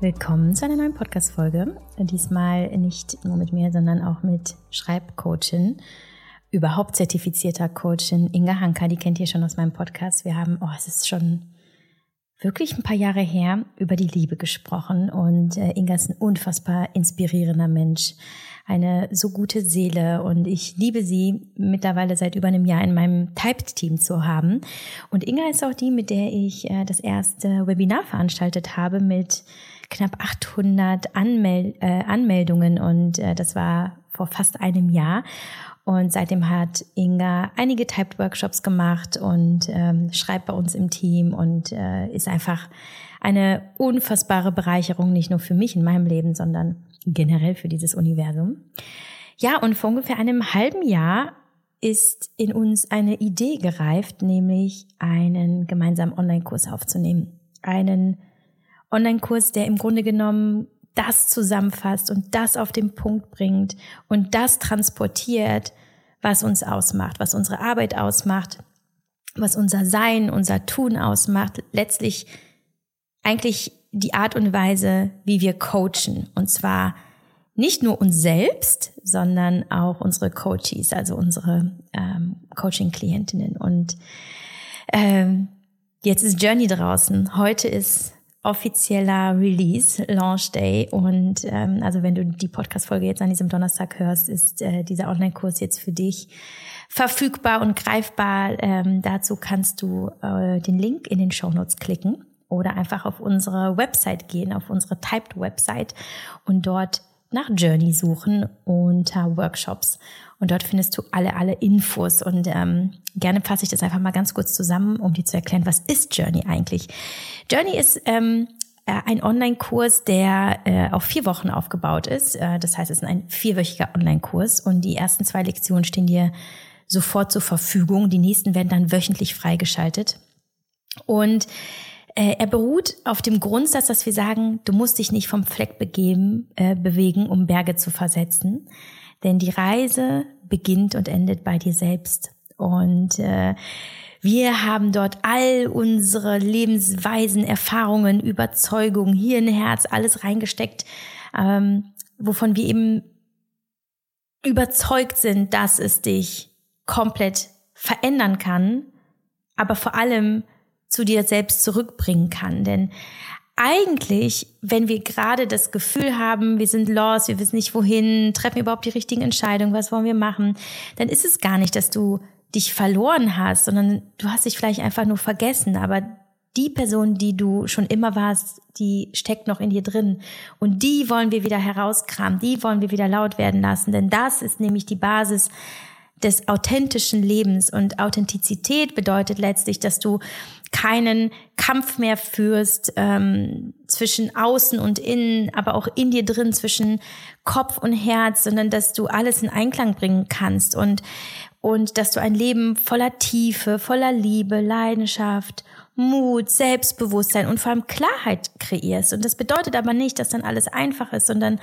Willkommen zu einer neuen Podcast-Folge. Diesmal nicht nur mit mir, sondern auch mit Schreibcoachin, überhaupt zertifizierter Coachin Inga Hanka. Die kennt ihr schon aus meinem Podcast. Wir haben, oh, es ist schon wirklich ein paar Jahre her über die Liebe gesprochen und äh, Inga ist ein unfassbar inspirierender Mensch, eine so gute Seele und ich liebe sie mittlerweile seit über einem Jahr in meinem Typed-Team zu haben. Und Inga ist auch die, mit der ich äh, das erste Webinar veranstaltet habe mit knapp 800 Anmel äh, Anmeldungen und äh, das war vor fast einem Jahr. Und seitdem hat Inga einige Typed-Workshops gemacht und ähm, schreibt bei uns im Team und äh, ist einfach eine unfassbare Bereicherung, nicht nur für mich in meinem Leben, sondern generell für dieses Universum. Ja, und vor ungefähr einem halben Jahr ist in uns eine Idee gereift, nämlich einen gemeinsamen Online-Kurs aufzunehmen. Einen Online-Kurs, der im Grunde genommen das zusammenfasst und das auf den Punkt bringt und das transportiert, was uns ausmacht, was unsere Arbeit ausmacht, was unser Sein, unser Tun ausmacht, letztlich eigentlich die Art und Weise, wie wir coachen. Und zwar nicht nur uns selbst, sondern auch unsere Coaches, also unsere ähm, Coaching-Klientinnen. Und ähm, jetzt ist Journey draußen. Heute ist offizieller Release, Launch Day. Und ähm, also wenn du die Podcast-Folge jetzt an diesem Donnerstag hörst, ist äh, dieser Online-Kurs jetzt für dich verfügbar und greifbar. Ähm, dazu kannst du äh, den Link in den Show Notes klicken oder einfach auf unsere Website gehen, auf unsere Typed-Website und dort nach Journey suchen unter Workshops. Und dort findest du alle, alle Infos. Und ähm, gerne fasse ich das einfach mal ganz kurz zusammen, um dir zu erklären, was ist Journey eigentlich? Journey ist ähm, äh, ein Online-Kurs, der äh, auf vier Wochen aufgebaut ist. Äh, das heißt, es ist ein vierwöchiger Online-Kurs und die ersten zwei Lektionen stehen dir sofort zur Verfügung. Die nächsten werden dann wöchentlich freigeschaltet. Und äh, er beruht auf dem Grundsatz, dass wir sagen, du musst dich nicht vom Fleck begeben, äh, bewegen, um Berge zu versetzen. Denn die Reise beginnt und endet bei dir selbst. Und äh, wir haben dort all unsere Lebensweisen, Erfahrungen, Überzeugungen, Hirn, Herz, alles reingesteckt, ähm, wovon wir eben überzeugt sind, dass es dich komplett verändern kann, aber vor allem zu dir selbst zurückbringen kann. Denn eigentlich, wenn wir gerade das Gefühl haben, wir sind lost, wir wissen nicht wohin, treffen wir überhaupt die richtigen Entscheidungen, was wollen wir machen, dann ist es gar nicht, dass du dich verloren hast, sondern du hast dich vielleicht einfach nur vergessen, aber die Person, die du schon immer warst, die steckt noch in dir drin. Und die wollen wir wieder herauskramen, die wollen wir wieder laut werden lassen, denn das ist nämlich die Basis des authentischen Lebens. Und Authentizität bedeutet letztlich, dass du keinen Kampf mehr führst ähm, zwischen außen und innen, aber auch in dir drin zwischen Kopf und Herz, sondern dass du alles in Einklang bringen kannst und und dass du ein Leben voller Tiefe, voller Liebe, Leidenschaft, Mut, Selbstbewusstsein und vor allem Klarheit kreierst. Und das bedeutet aber nicht, dass dann alles einfach ist, sondern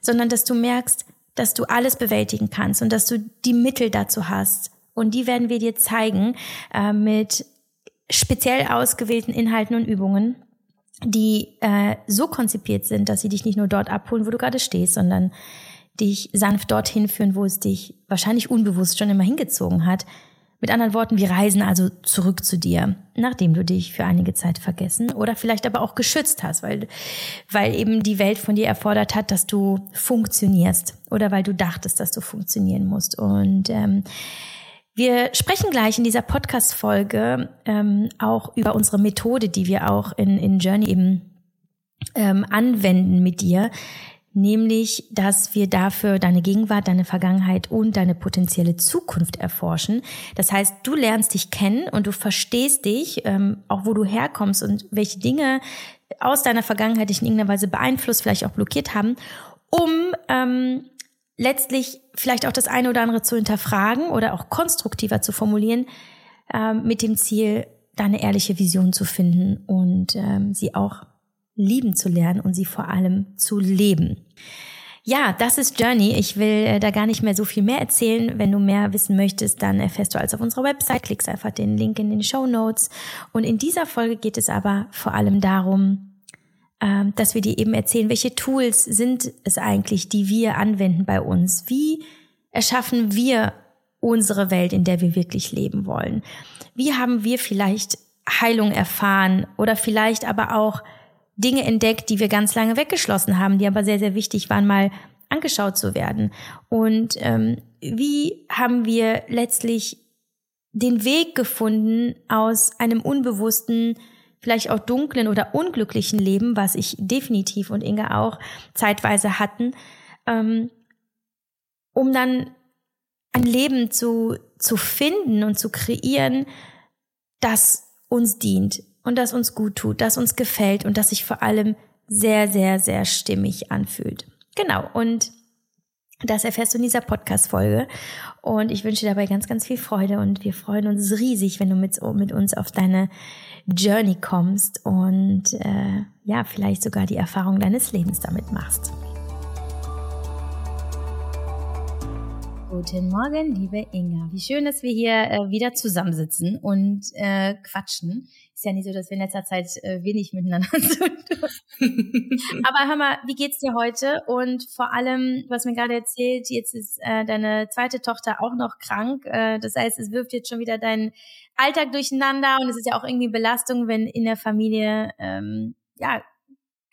sondern dass du merkst, dass du alles bewältigen kannst und dass du die Mittel dazu hast. Und die werden wir dir zeigen äh, mit speziell ausgewählten Inhalten und Übungen, die äh, so konzipiert sind, dass sie dich nicht nur dort abholen, wo du gerade stehst, sondern dich sanft dorthin führen, wo es dich wahrscheinlich unbewusst schon immer hingezogen hat. Mit anderen Worten, wir reisen also zurück zu dir, nachdem du dich für einige Zeit vergessen oder vielleicht aber auch geschützt hast, weil, weil eben die Welt von dir erfordert hat, dass du funktionierst oder weil du dachtest, dass du funktionieren musst. Und ähm, wir sprechen gleich in dieser Podcast-Folge ähm, auch über unsere Methode, die wir auch in, in Journey eben ähm, anwenden mit dir, nämlich, dass wir dafür deine Gegenwart, deine Vergangenheit und deine potenzielle Zukunft erforschen. Das heißt, du lernst dich kennen und du verstehst dich, ähm, auch wo du herkommst und welche Dinge aus deiner Vergangenheit dich in irgendeiner Weise beeinflusst, vielleicht auch blockiert haben, um ähm, letztlich vielleicht auch das eine oder andere zu hinterfragen oder auch konstruktiver zu formulieren, ähm, mit dem Ziel, deine ehrliche Vision zu finden und ähm, sie auch lieben zu lernen und sie vor allem zu leben. Ja, das ist Journey. Ich will äh, da gar nicht mehr so viel mehr erzählen. Wenn du mehr wissen möchtest, dann erfährst du alles auf unserer Website. Klickst einfach den Link in den Show Notes. Und in dieser Folge geht es aber vor allem darum, dass wir dir eben erzählen, welche Tools sind es eigentlich, die wir anwenden bei uns? Wie erschaffen wir unsere Welt, in der wir wirklich leben wollen? Wie haben wir vielleicht Heilung erfahren oder vielleicht aber auch Dinge entdeckt, die wir ganz lange weggeschlossen haben, die aber sehr, sehr wichtig waren, mal angeschaut zu werden. Und ähm, wie haben wir letztlich den Weg gefunden aus einem unbewussten, vielleicht auch dunklen oder unglücklichen Leben, was ich definitiv und Inge auch zeitweise hatten, ähm, um dann ein Leben zu, zu finden und zu kreieren, das uns dient und das uns gut tut, das uns gefällt und das sich vor allem sehr, sehr, sehr stimmig anfühlt. Genau. Und das erfährst du in dieser Podcast-Folge. Und ich wünsche dir dabei ganz, ganz viel Freude. Und wir freuen uns riesig, wenn du mit, mit uns auf deine Journey kommst und äh, ja, vielleicht sogar die Erfahrung deines Lebens damit machst. Guten Morgen, liebe Inga. Wie schön, dass wir hier äh, wieder zusammensitzen und äh, quatschen. Ist ja nicht so, dass wir in letzter Zeit äh, wenig miteinander zu tun. Aber hör mal, wie geht's dir heute? Und vor allem, hast mir gerade erzählt, jetzt ist äh, deine zweite Tochter auch noch krank. Äh, das heißt, es wirft jetzt schon wieder deinen Alltag durcheinander und es ist ja auch irgendwie Belastung, wenn in der Familie ähm, ja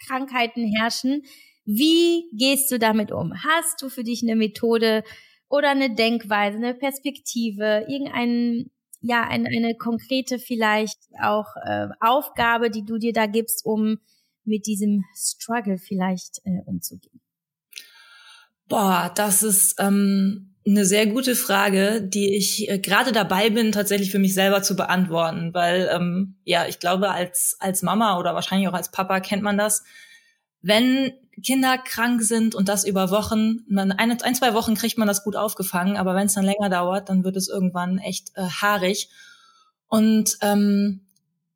Krankheiten herrschen. Wie gehst du damit um? Hast du für dich eine Methode, oder eine Denkweise, eine Perspektive, irgendein ja ein, eine konkrete vielleicht auch äh, Aufgabe, die du dir da gibst, um mit diesem Struggle vielleicht äh, umzugehen? Boah, das ist ähm, eine sehr gute Frage, die ich äh, gerade dabei bin, tatsächlich für mich selber zu beantworten, weil ähm, ja, ich glaube, als als Mama oder wahrscheinlich auch als Papa kennt man das. Wenn Kinder krank sind und das über Wochen, man, ein, ein zwei Wochen kriegt man das gut aufgefangen, aber wenn es dann länger dauert, dann wird es irgendwann echt äh, haarig. Und ähm,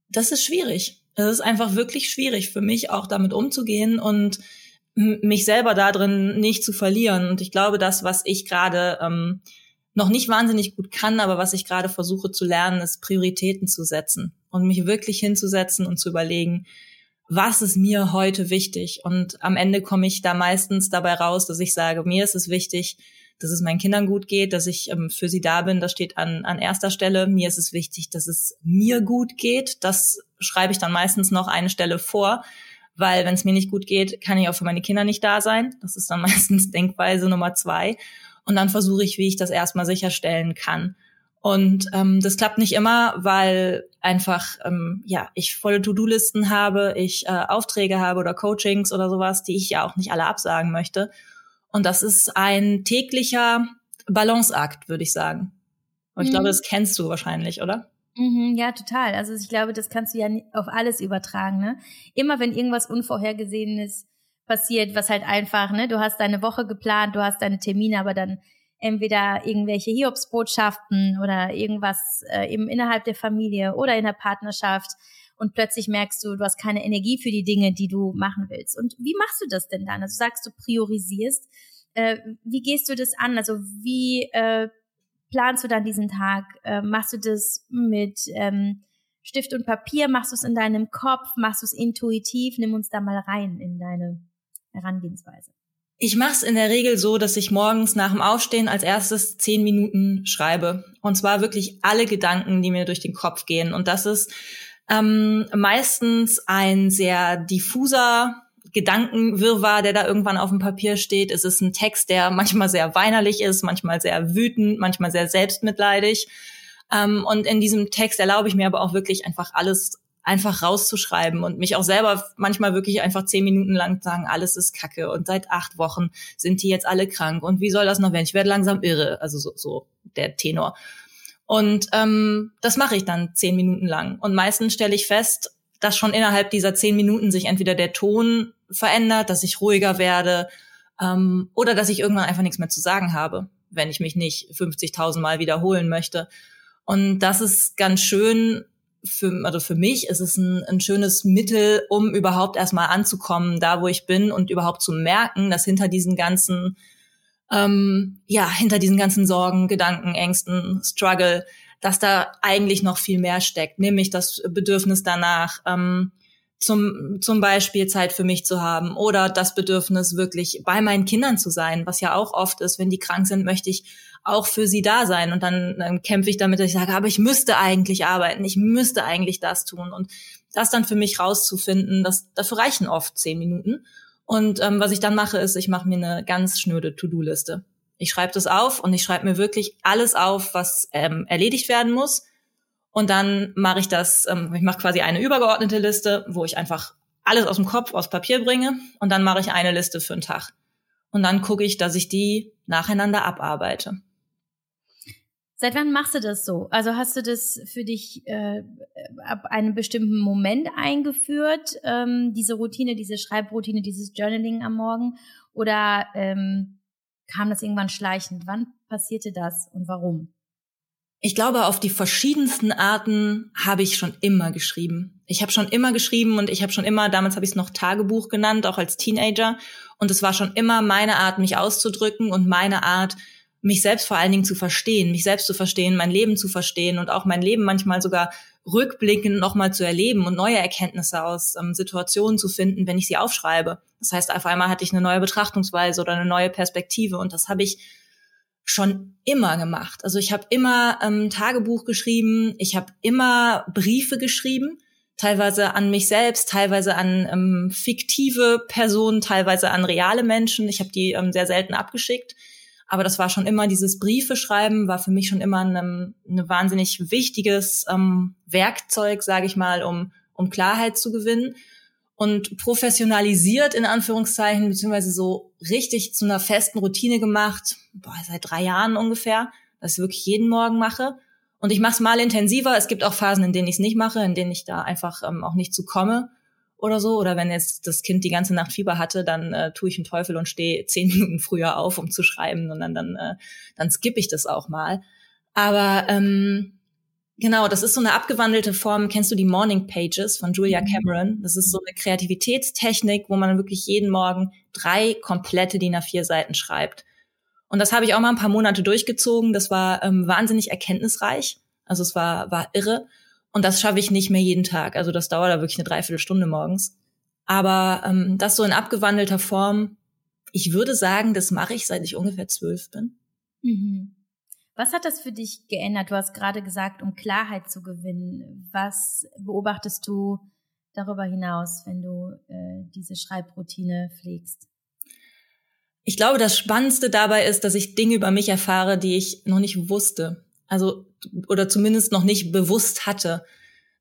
das ist schwierig. Es ist einfach wirklich schwierig für mich auch damit umzugehen und mich selber da drin nicht zu verlieren. Und ich glaube, das, was ich gerade ähm, noch nicht wahnsinnig gut kann, aber was ich gerade versuche zu lernen, ist Prioritäten zu setzen und mich wirklich hinzusetzen und zu überlegen, was ist mir heute wichtig? Und am Ende komme ich da meistens dabei raus, dass ich sage, mir ist es wichtig, dass es meinen Kindern gut geht, dass ich ähm, für sie da bin. Das steht an, an erster Stelle. Mir ist es wichtig, dass es mir gut geht. Das schreibe ich dann meistens noch eine Stelle vor, weil wenn es mir nicht gut geht, kann ich auch für meine Kinder nicht da sein. Das ist dann meistens Denkweise Nummer zwei. Und dann versuche ich, wie ich das erstmal sicherstellen kann. Und ähm, das klappt nicht immer, weil einfach ähm, ja ich volle To-Do-Listen habe, ich äh, Aufträge habe oder Coachings oder sowas, die ich ja auch nicht alle absagen möchte. Und das ist ein täglicher Balanceakt, würde ich sagen. Und ich mhm. glaube, das kennst du wahrscheinlich, oder? Mhm, ja, total. Also ich glaube, das kannst du ja auf alles übertragen. Ne? Immer wenn irgendwas Unvorhergesehenes passiert, was halt einfach, ne, du hast deine Woche geplant, du hast deine Termine, aber dann entweder irgendwelche Hiobsbotschaften oder irgendwas äh, eben innerhalb der Familie oder in der Partnerschaft und plötzlich merkst du, du hast keine Energie für die Dinge, die du machen willst. Und wie machst du das denn dann? Also sagst du priorisierst. Äh, wie gehst du das an? Also wie äh, planst du dann diesen Tag? Äh, machst du das mit ähm, Stift und Papier? Machst du es in deinem Kopf? Machst du es intuitiv? Nimm uns da mal rein in deine Herangehensweise. Ich mache es in der Regel so, dass ich morgens nach dem Aufstehen als erstes zehn Minuten schreibe. Und zwar wirklich alle Gedanken, die mir durch den Kopf gehen. Und das ist ähm, meistens ein sehr diffuser Gedankenwirrwarr, der da irgendwann auf dem Papier steht. Es ist ein Text, der manchmal sehr weinerlich ist, manchmal sehr wütend, manchmal sehr selbstmitleidig. Ähm, und in diesem Text erlaube ich mir aber auch wirklich einfach alles einfach rauszuschreiben und mich auch selber manchmal wirklich einfach zehn Minuten lang sagen, alles ist Kacke und seit acht Wochen sind die jetzt alle krank und wie soll das noch werden? Ich werde langsam irre, also so, so der Tenor. Und ähm, das mache ich dann zehn Minuten lang. Und meistens stelle ich fest, dass schon innerhalb dieser zehn Minuten sich entweder der Ton verändert, dass ich ruhiger werde ähm, oder dass ich irgendwann einfach nichts mehr zu sagen habe, wenn ich mich nicht 50.000 Mal wiederholen möchte. Und das ist ganz schön, für, also für mich ist es ein, ein schönes Mittel, um überhaupt erstmal anzukommen, da wo ich bin und überhaupt zu merken, dass hinter diesen ganzen, ähm, ja, hinter diesen ganzen Sorgen, Gedanken, Ängsten, Struggle, dass da eigentlich noch viel mehr steckt, nämlich das Bedürfnis danach, ähm, zum, zum Beispiel Zeit für mich zu haben oder das Bedürfnis wirklich bei meinen Kindern zu sein, was ja auch oft ist, wenn die krank sind, möchte ich auch für sie da sein und dann, dann kämpfe ich damit, dass ich sage, aber ich müsste eigentlich arbeiten, ich müsste eigentlich das tun und das dann für mich rauszufinden, das, dafür reichen oft zehn Minuten. Und ähm, was ich dann mache, ist, ich mache mir eine ganz schnöde To-Do-Liste. Ich schreibe das auf und ich schreibe mir wirklich alles auf, was ähm, erledigt werden muss. Und dann mache ich das, ähm, ich mache quasi eine übergeordnete Liste, wo ich einfach alles aus dem Kopf aufs Papier bringe und dann mache ich eine Liste für einen Tag. Und dann gucke ich, dass ich die nacheinander abarbeite. Seit wann machst du das so? Also hast du das für dich äh, ab einem bestimmten Moment eingeführt, ähm, diese Routine, diese Schreibroutine, dieses Journaling am Morgen? Oder ähm, kam das irgendwann schleichend? Wann passierte das und warum? Ich glaube, auf die verschiedensten Arten habe ich schon immer geschrieben. Ich habe schon immer geschrieben und ich habe schon immer, damals habe ich es noch Tagebuch genannt, auch als Teenager. Und es war schon immer meine Art, mich auszudrücken und meine Art, mich selbst vor allen Dingen zu verstehen, mich selbst zu verstehen, mein Leben zu verstehen und auch mein Leben manchmal sogar rückblickend nochmal zu erleben und neue Erkenntnisse aus ähm, Situationen zu finden, wenn ich sie aufschreibe. Das heißt, auf einmal hatte ich eine neue Betrachtungsweise oder eine neue Perspektive und das habe ich schon immer gemacht. Also ich habe immer ähm, Tagebuch geschrieben, ich habe immer Briefe geschrieben, teilweise an mich selbst, teilweise an ähm, fiktive Personen, teilweise an reale Menschen. Ich habe die ähm, sehr selten abgeschickt. Aber das war schon immer dieses Briefe schreiben, war für mich schon immer ein, ne wahnsinnig wichtiges ähm, Werkzeug, sage ich mal, um, um Klarheit zu gewinnen. Und professionalisiert in Anführungszeichen, beziehungsweise so richtig zu einer festen Routine gemacht, boah, seit drei Jahren ungefähr, dass ich wirklich jeden Morgen mache. Und ich mache es mal intensiver. Es gibt auch Phasen, in denen ich es nicht mache, in denen ich da einfach ähm, auch nicht zu komme oder so. Oder wenn jetzt das Kind die ganze Nacht Fieber hatte, dann äh, tue ich einen Teufel und stehe zehn Minuten früher auf, um zu schreiben. Und dann, dann, äh, dann skippe ich das auch mal. Aber ähm, genau, das ist so eine abgewandelte Form. Kennst du die Morning Pages von Julia mhm. Cameron? Das ist so eine Kreativitätstechnik, wo man wirklich jeden Morgen drei komplette DIN A4 Seiten schreibt. Und das habe ich auch mal ein paar Monate durchgezogen. Das war ähm, wahnsinnig erkenntnisreich. Also es war, war irre. Und das schaffe ich nicht mehr jeden Tag. Also das dauert da wirklich eine Dreiviertelstunde morgens. Aber ähm, das so in abgewandelter Form, ich würde sagen, das mache ich, seit ich ungefähr zwölf bin. Mhm. Was hat das für dich geändert? Du hast gerade gesagt, um Klarheit zu gewinnen. Was beobachtest du darüber hinaus, wenn du äh, diese Schreibroutine pflegst? Ich glaube, das Spannendste dabei ist, dass ich Dinge über mich erfahre, die ich noch nicht wusste. Also, oder zumindest noch nicht bewusst hatte.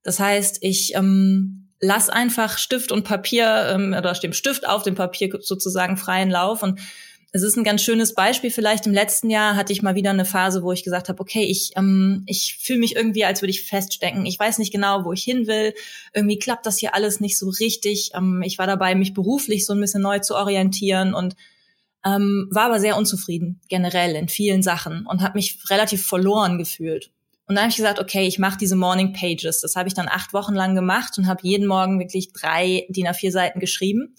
Das heißt, ich ähm, lass einfach Stift und Papier ähm, oder dem Stift auf dem Papier sozusagen freien Lauf. Und es ist ein ganz schönes Beispiel. Vielleicht im letzten Jahr hatte ich mal wieder eine Phase, wo ich gesagt habe, okay, ich, ähm, ich fühle mich irgendwie, als würde ich feststecken. Ich weiß nicht genau, wo ich hin will. Irgendwie klappt das hier alles nicht so richtig. Ähm, ich war dabei, mich beruflich so ein bisschen neu zu orientieren und ähm, war aber sehr unzufrieden generell in vielen Sachen und habe mich relativ verloren gefühlt. Und dann habe ich gesagt, okay, ich mache diese Morning Pages. Das habe ich dann acht Wochen lang gemacht und habe jeden Morgen wirklich drei DIN A4 Seiten geschrieben.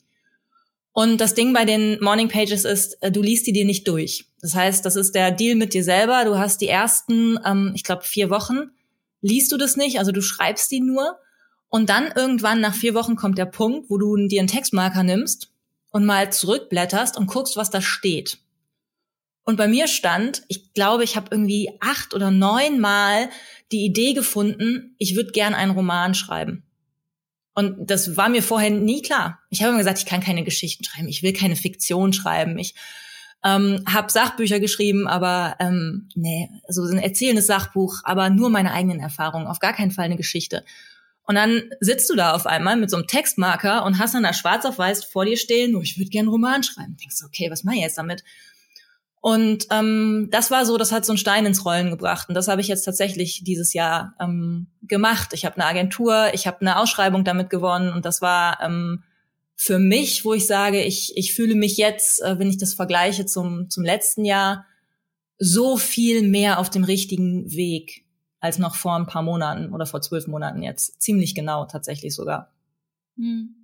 Und das Ding bei den Morning Pages ist, äh, du liest die dir nicht durch. Das heißt, das ist der Deal mit dir selber. Du hast die ersten, ähm, ich glaube, vier Wochen, liest du das nicht, also du schreibst die nur. Und dann irgendwann nach vier Wochen kommt der Punkt, wo du dir einen Textmarker nimmst und mal zurückblätterst und guckst, was da steht. Und bei mir stand, ich glaube, ich habe irgendwie acht oder neun Mal die Idee gefunden, ich würde gern einen Roman schreiben. Und das war mir vorher nie klar. Ich habe immer gesagt, ich kann keine Geschichten schreiben, ich will keine Fiktion schreiben. Ich ähm, habe Sachbücher geschrieben, aber ähm, nee, so ein erzählendes Sachbuch, aber nur meine eigenen Erfahrungen, auf gar keinen Fall eine Geschichte. Und dann sitzt du da auf einmal mit so einem Textmarker und hast dann da schwarz auf weiß vor dir stehen, oh, ich würde gerne einen Roman schreiben. Denkst du, okay, was mache ich jetzt damit? Und ähm, das war so, das hat so einen Stein ins Rollen gebracht. Und das habe ich jetzt tatsächlich dieses Jahr ähm, gemacht. Ich habe eine Agentur, ich habe eine Ausschreibung damit gewonnen und das war ähm, für mich, wo ich sage, ich, ich fühle mich jetzt, äh, wenn ich das vergleiche zum, zum letzten Jahr, so viel mehr auf dem richtigen Weg als noch vor ein paar Monaten oder vor zwölf Monaten jetzt. Ziemlich genau tatsächlich sogar. Hm.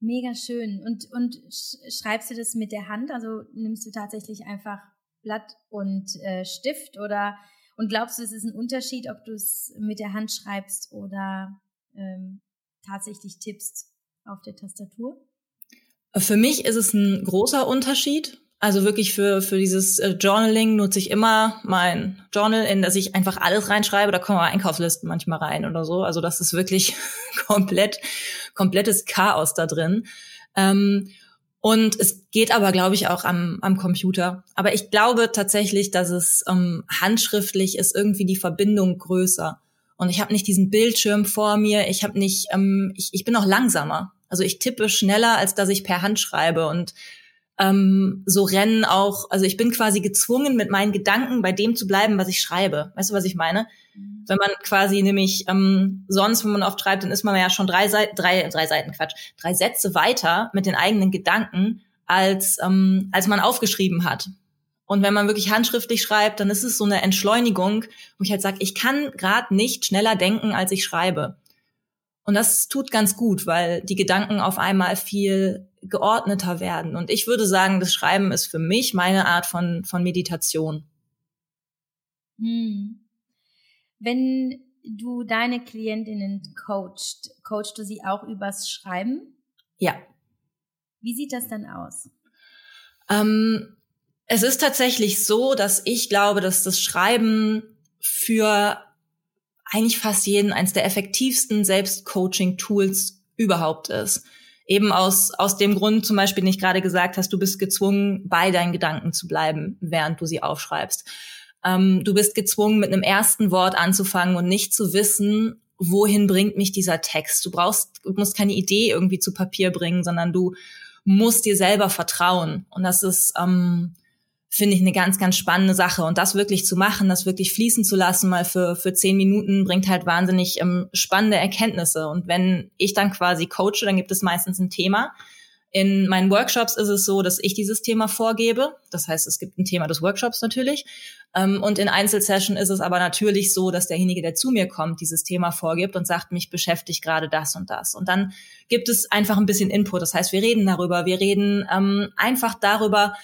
Mega schön. Und, und schreibst du das mit der Hand? Also nimmst du tatsächlich einfach Blatt und äh, Stift oder und glaubst du, es ist ein Unterschied, ob du es mit der Hand schreibst oder ähm, tatsächlich tippst? auf der Tastatur? Für mich ist es ein großer Unterschied. Also wirklich für, für dieses äh, Journaling nutze ich immer mein Journal, in das ich einfach alles reinschreibe. Da kommen Einkaufslisten manchmal rein oder so. Also das ist wirklich komplett, komplettes Chaos da drin. Ähm, und es geht aber, glaube ich, auch am, am Computer. Aber ich glaube tatsächlich, dass es ähm, handschriftlich ist irgendwie die Verbindung größer. Und ich habe nicht diesen Bildschirm vor mir. Ich habe nicht, ähm, ich, ich bin auch langsamer. Also ich tippe schneller, als dass ich per Hand schreibe. Und ähm, so rennen auch, also ich bin quasi gezwungen, mit meinen Gedanken bei dem zu bleiben, was ich schreibe. Weißt du, was ich meine? Mhm. Wenn man quasi nämlich ähm, sonst, wenn man oft schreibt, dann ist man ja schon drei Seiten, drei, drei Seiten, Quatsch, drei Sätze weiter mit den eigenen Gedanken, als, ähm, als man aufgeschrieben hat. Und wenn man wirklich handschriftlich schreibt, dann ist es so eine Entschleunigung, wo ich halt sage, ich kann gerade nicht schneller denken, als ich schreibe. Und das tut ganz gut, weil die Gedanken auf einmal viel geordneter werden. Und ich würde sagen, das Schreiben ist für mich meine Art von, von Meditation. Hm. Wenn du deine Klientinnen coachst, coachst du sie auch übers Schreiben? Ja. Wie sieht das dann aus? Ähm, es ist tatsächlich so, dass ich glaube, dass das Schreiben für eigentlich fast jeden eins der effektivsten Selbstcoaching-Tools überhaupt ist. Eben aus, aus dem Grund zum Beispiel, den ich gerade gesagt hast, du bist gezwungen, bei deinen Gedanken zu bleiben, während du sie aufschreibst. Ähm, du bist gezwungen, mit einem ersten Wort anzufangen und nicht zu wissen, wohin bringt mich dieser Text. Du brauchst, du musst keine Idee irgendwie zu Papier bringen, sondern du musst dir selber vertrauen. Und das ist, ähm, finde ich eine ganz, ganz spannende Sache. Und das wirklich zu machen, das wirklich fließen zu lassen, mal für, für zehn Minuten, bringt halt wahnsinnig ähm, spannende Erkenntnisse. Und wenn ich dann quasi coache, dann gibt es meistens ein Thema. In meinen Workshops ist es so, dass ich dieses Thema vorgebe. Das heißt, es gibt ein Thema des Workshops natürlich. Ähm, und in Einzelsession ist es aber natürlich so, dass derjenige, der zu mir kommt, dieses Thema vorgibt und sagt, mich beschäftigt gerade das und das. Und dann gibt es einfach ein bisschen Input. Das heißt, wir reden darüber. Wir reden ähm, einfach darüber,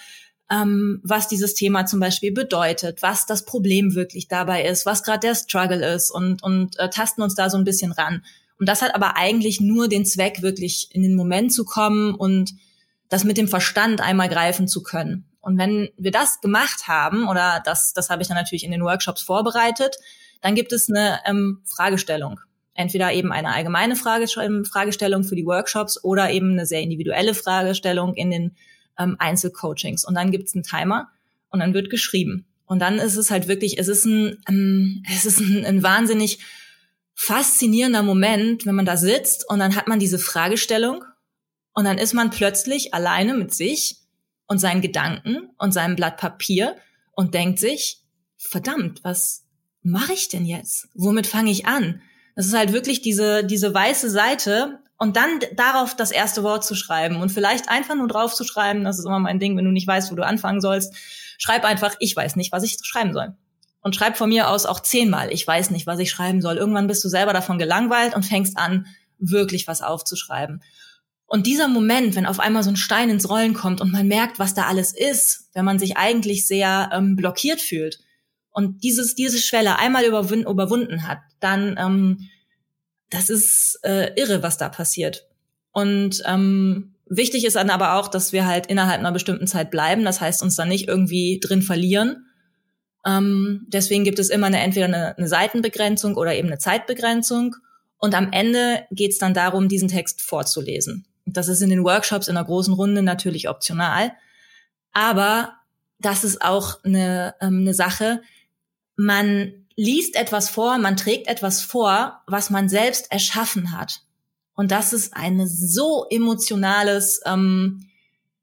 ähm, was dieses Thema zum Beispiel bedeutet, was das Problem wirklich dabei ist, was gerade der Struggle ist und, und äh, tasten uns da so ein bisschen ran. Und das hat aber eigentlich nur den Zweck, wirklich in den Moment zu kommen und das mit dem Verstand einmal greifen zu können. Und wenn wir das gemacht haben, oder das, das habe ich dann natürlich in den Workshops vorbereitet, dann gibt es eine ähm, Fragestellung. Entweder eben eine allgemeine Frage, Fragestellung für die Workshops oder eben eine sehr individuelle Fragestellung in den ähm, Einzelcoachings. Und dann gibt's einen Timer und dann wird geschrieben. Und dann ist es halt wirklich, es ist ein, ähm, es ist ein, ein wahnsinnig faszinierender Moment, wenn man da sitzt und dann hat man diese Fragestellung und dann ist man plötzlich alleine mit sich und seinen Gedanken und seinem Blatt Papier und denkt sich, verdammt, was mache ich denn jetzt? Womit fange ich an? Das ist halt wirklich diese, diese weiße Seite und dann darauf das erste Wort zu schreiben und vielleicht einfach nur drauf zu schreiben, das ist immer mein Ding, wenn du nicht weißt, wo du anfangen sollst, schreib einfach, ich weiß nicht, was ich schreiben soll. Und schreib von mir aus auch zehnmal, ich weiß nicht, was ich schreiben soll. Irgendwann bist du selber davon gelangweilt und fängst an, wirklich was aufzuschreiben. Und dieser Moment, wenn auf einmal so ein Stein ins Rollen kommt und man merkt, was da alles ist, wenn man sich eigentlich sehr ähm, blockiert fühlt und dieses, diese Schwelle einmal überwunden, hat, dann ähm, das ist äh, irre, was da passiert. Und ähm, wichtig ist dann aber auch, dass wir halt innerhalb einer bestimmten Zeit bleiben. Das heißt, uns dann nicht irgendwie drin verlieren. Ähm, deswegen gibt es immer eine, entweder eine, eine Seitenbegrenzung oder eben eine Zeitbegrenzung. Und am Ende geht es dann darum, diesen Text vorzulesen. Das ist in den Workshops in einer großen Runde natürlich optional. Aber das ist auch eine, ähm, eine Sache. Man liest etwas vor, man trägt etwas vor, was man selbst erschaffen hat. Und das ist ein so emotionales ähm,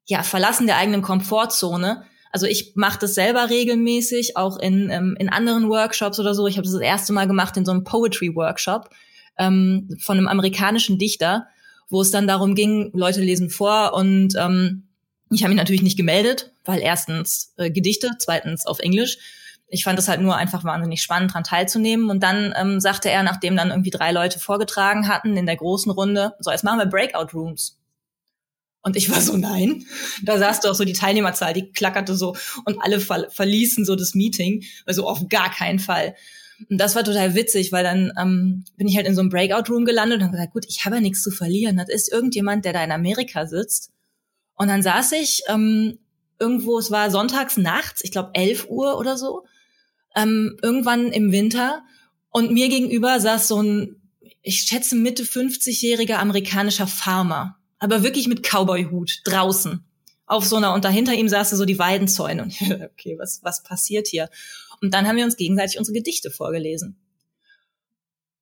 ja, Verlassen der eigenen Komfortzone. Also ich mache das selber regelmäßig, auch in, ähm, in anderen Workshops oder so. Ich habe das das erste Mal gemacht in so einem Poetry-Workshop ähm, von einem amerikanischen Dichter, wo es dann darum ging, Leute lesen vor und ähm, ich habe mich natürlich nicht gemeldet, weil erstens äh, Gedichte, zweitens auf Englisch ich fand es halt nur einfach wahnsinnig spannend, daran teilzunehmen. Und dann ähm, sagte er, nachdem dann irgendwie drei Leute vorgetragen hatten in der großen Runde, so, jetzt machen wir Breakout Rooms. Und ich war so, nein. Da saß du auch so die Teilnehmerzahl, die klackerte so und alle ver verließen so das Meeting. Also auf gar keinen Fall. Und das war total witzig, weil dann ähm, bin ich halt in so einem Breakout-Room gelandet und habe gesagt, gut, ich habe ja nichts zu verlieren. Das ist irgendjemand, der da in Amerika sitzt. Und dann saß ich ähm, irgendwo, es war sonntags nachts, ich glaube 11 Uhr oder so, ähm, irgendwann im Winter. Und mir gegenüber saß so ein, ich schätze Mitte 50-jähriger amerikanischer Farmer, aber wirklich mit Cowboy-Hut draußen auf so einer, und dahinter ihm saßen so die Weidenzäune. Und okay, was, was passiert hier? Und dann haben wir uns gegenseitig unsere Gedichte vorgelesen.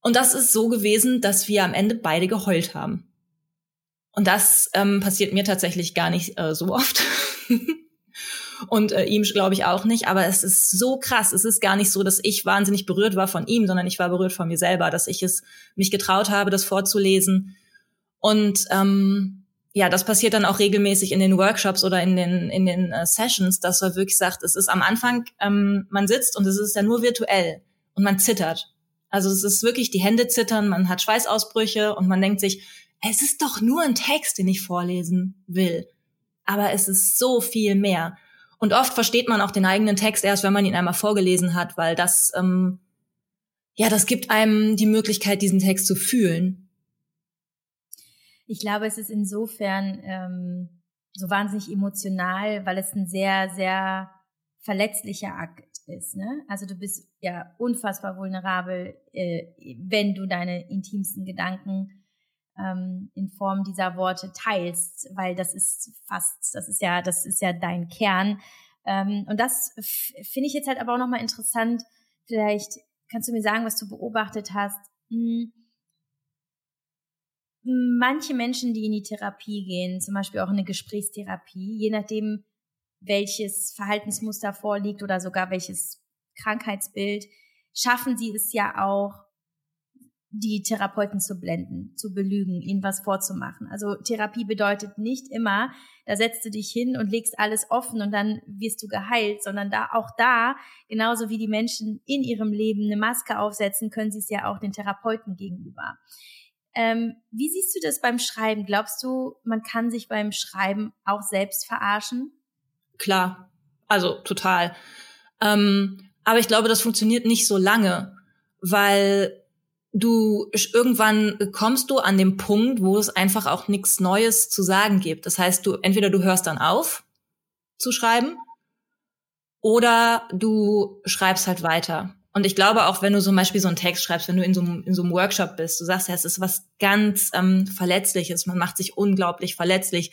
Und das ist so gewesen, dass wir am Ende beide geheult haben. Und das ähm, passiert mir tatsächlich gar nicht äh, so oft. und äh, ihm glaube ich auch nicht. Aber es ist so krass. Es ist gar nicht so, dass ich wahnsinnig berührt war von ihm, sondern ich war berührt von mir selber, dass ich es mich getraut habe, das vorzulesen. Und ähm, ja, das passiert dann auch regelmäßig in den Workshops oder in den in den äh, Sessions, dass er wirklich sagt, es ist am Anfang, ähm, man sitzt und es ist ja nur virtuell und man zittert. Also es ist wirklich die Hände zittern, man hat Schweißausbrüche und man denkt sich, es ist doch nur ein Text, den ich vorlesen will. Aber es ist so viel mehr. Und oft versteht man auch den eigenen Text erst, wenn man ihn einmal vorgelesen hat, weil das, ähm, ja, das gibt einem die Möglichkeit, diesen Text zu fühlen. Ich glaube, es ist insofern ähm, so wahnsinnig emotional, weil es ein sehr, sehr verletzlicher Akt ist. Ne? Also du bist ja unfassbar vulnerabel, äh, wenn du deine intimsten Gedanken ähm, in Form dieser Worte teilst, weil das ist fast, das ist ja, das ist ja dein Kern. Ähm, und das finde ich jetzt halt aber auch nochmal interessant. Vielleicht kannst du mir sagen, was du beobachtet hast. Hm. Manche Menschen, die in die Therapie gehen, zum Beispiel auch in eine Gesprächstherapie, je nachdem, welches Verhaltensmuster vorliegt oder sogar welches Krankheitsbild, schaffen sie es ja auch, die Therapeuten zu blenden, zu belügen, ihnen was vorzumachen. Also Therapie bedeutet nicht immer, da setzt du dich hin und legst alles offen und dann wirst du geheilt, sondern da auch da, genauso wie die Menschen in ihrem Leben eine Maske aufsetzen, können sie es ja auch den Therapeuten gegenüber. Ähm, wie siehst du das beim Schreiben? Glaubst du, man kann sich beim Schreiben auch selbst verarschen? Klar, also total. Ähm, aber ich glaube, das funktioniert nicht so lange, weil du irgendwann kommst du an dem Punkt, wo es einfach auch nichts Neues zu sagen gibt. Das heißt, du entweder du hörst dann auf zu schreiben oder du schreibst halt weiter. Und ich glaube auch, wenn du zum Beispiel so einen Text schreibst, wenn du in so, einem, in so einem Workshop bist, du sagst ja, es ist was ganz ähm, Verletzliches, man macht sich unglaublich verletzlich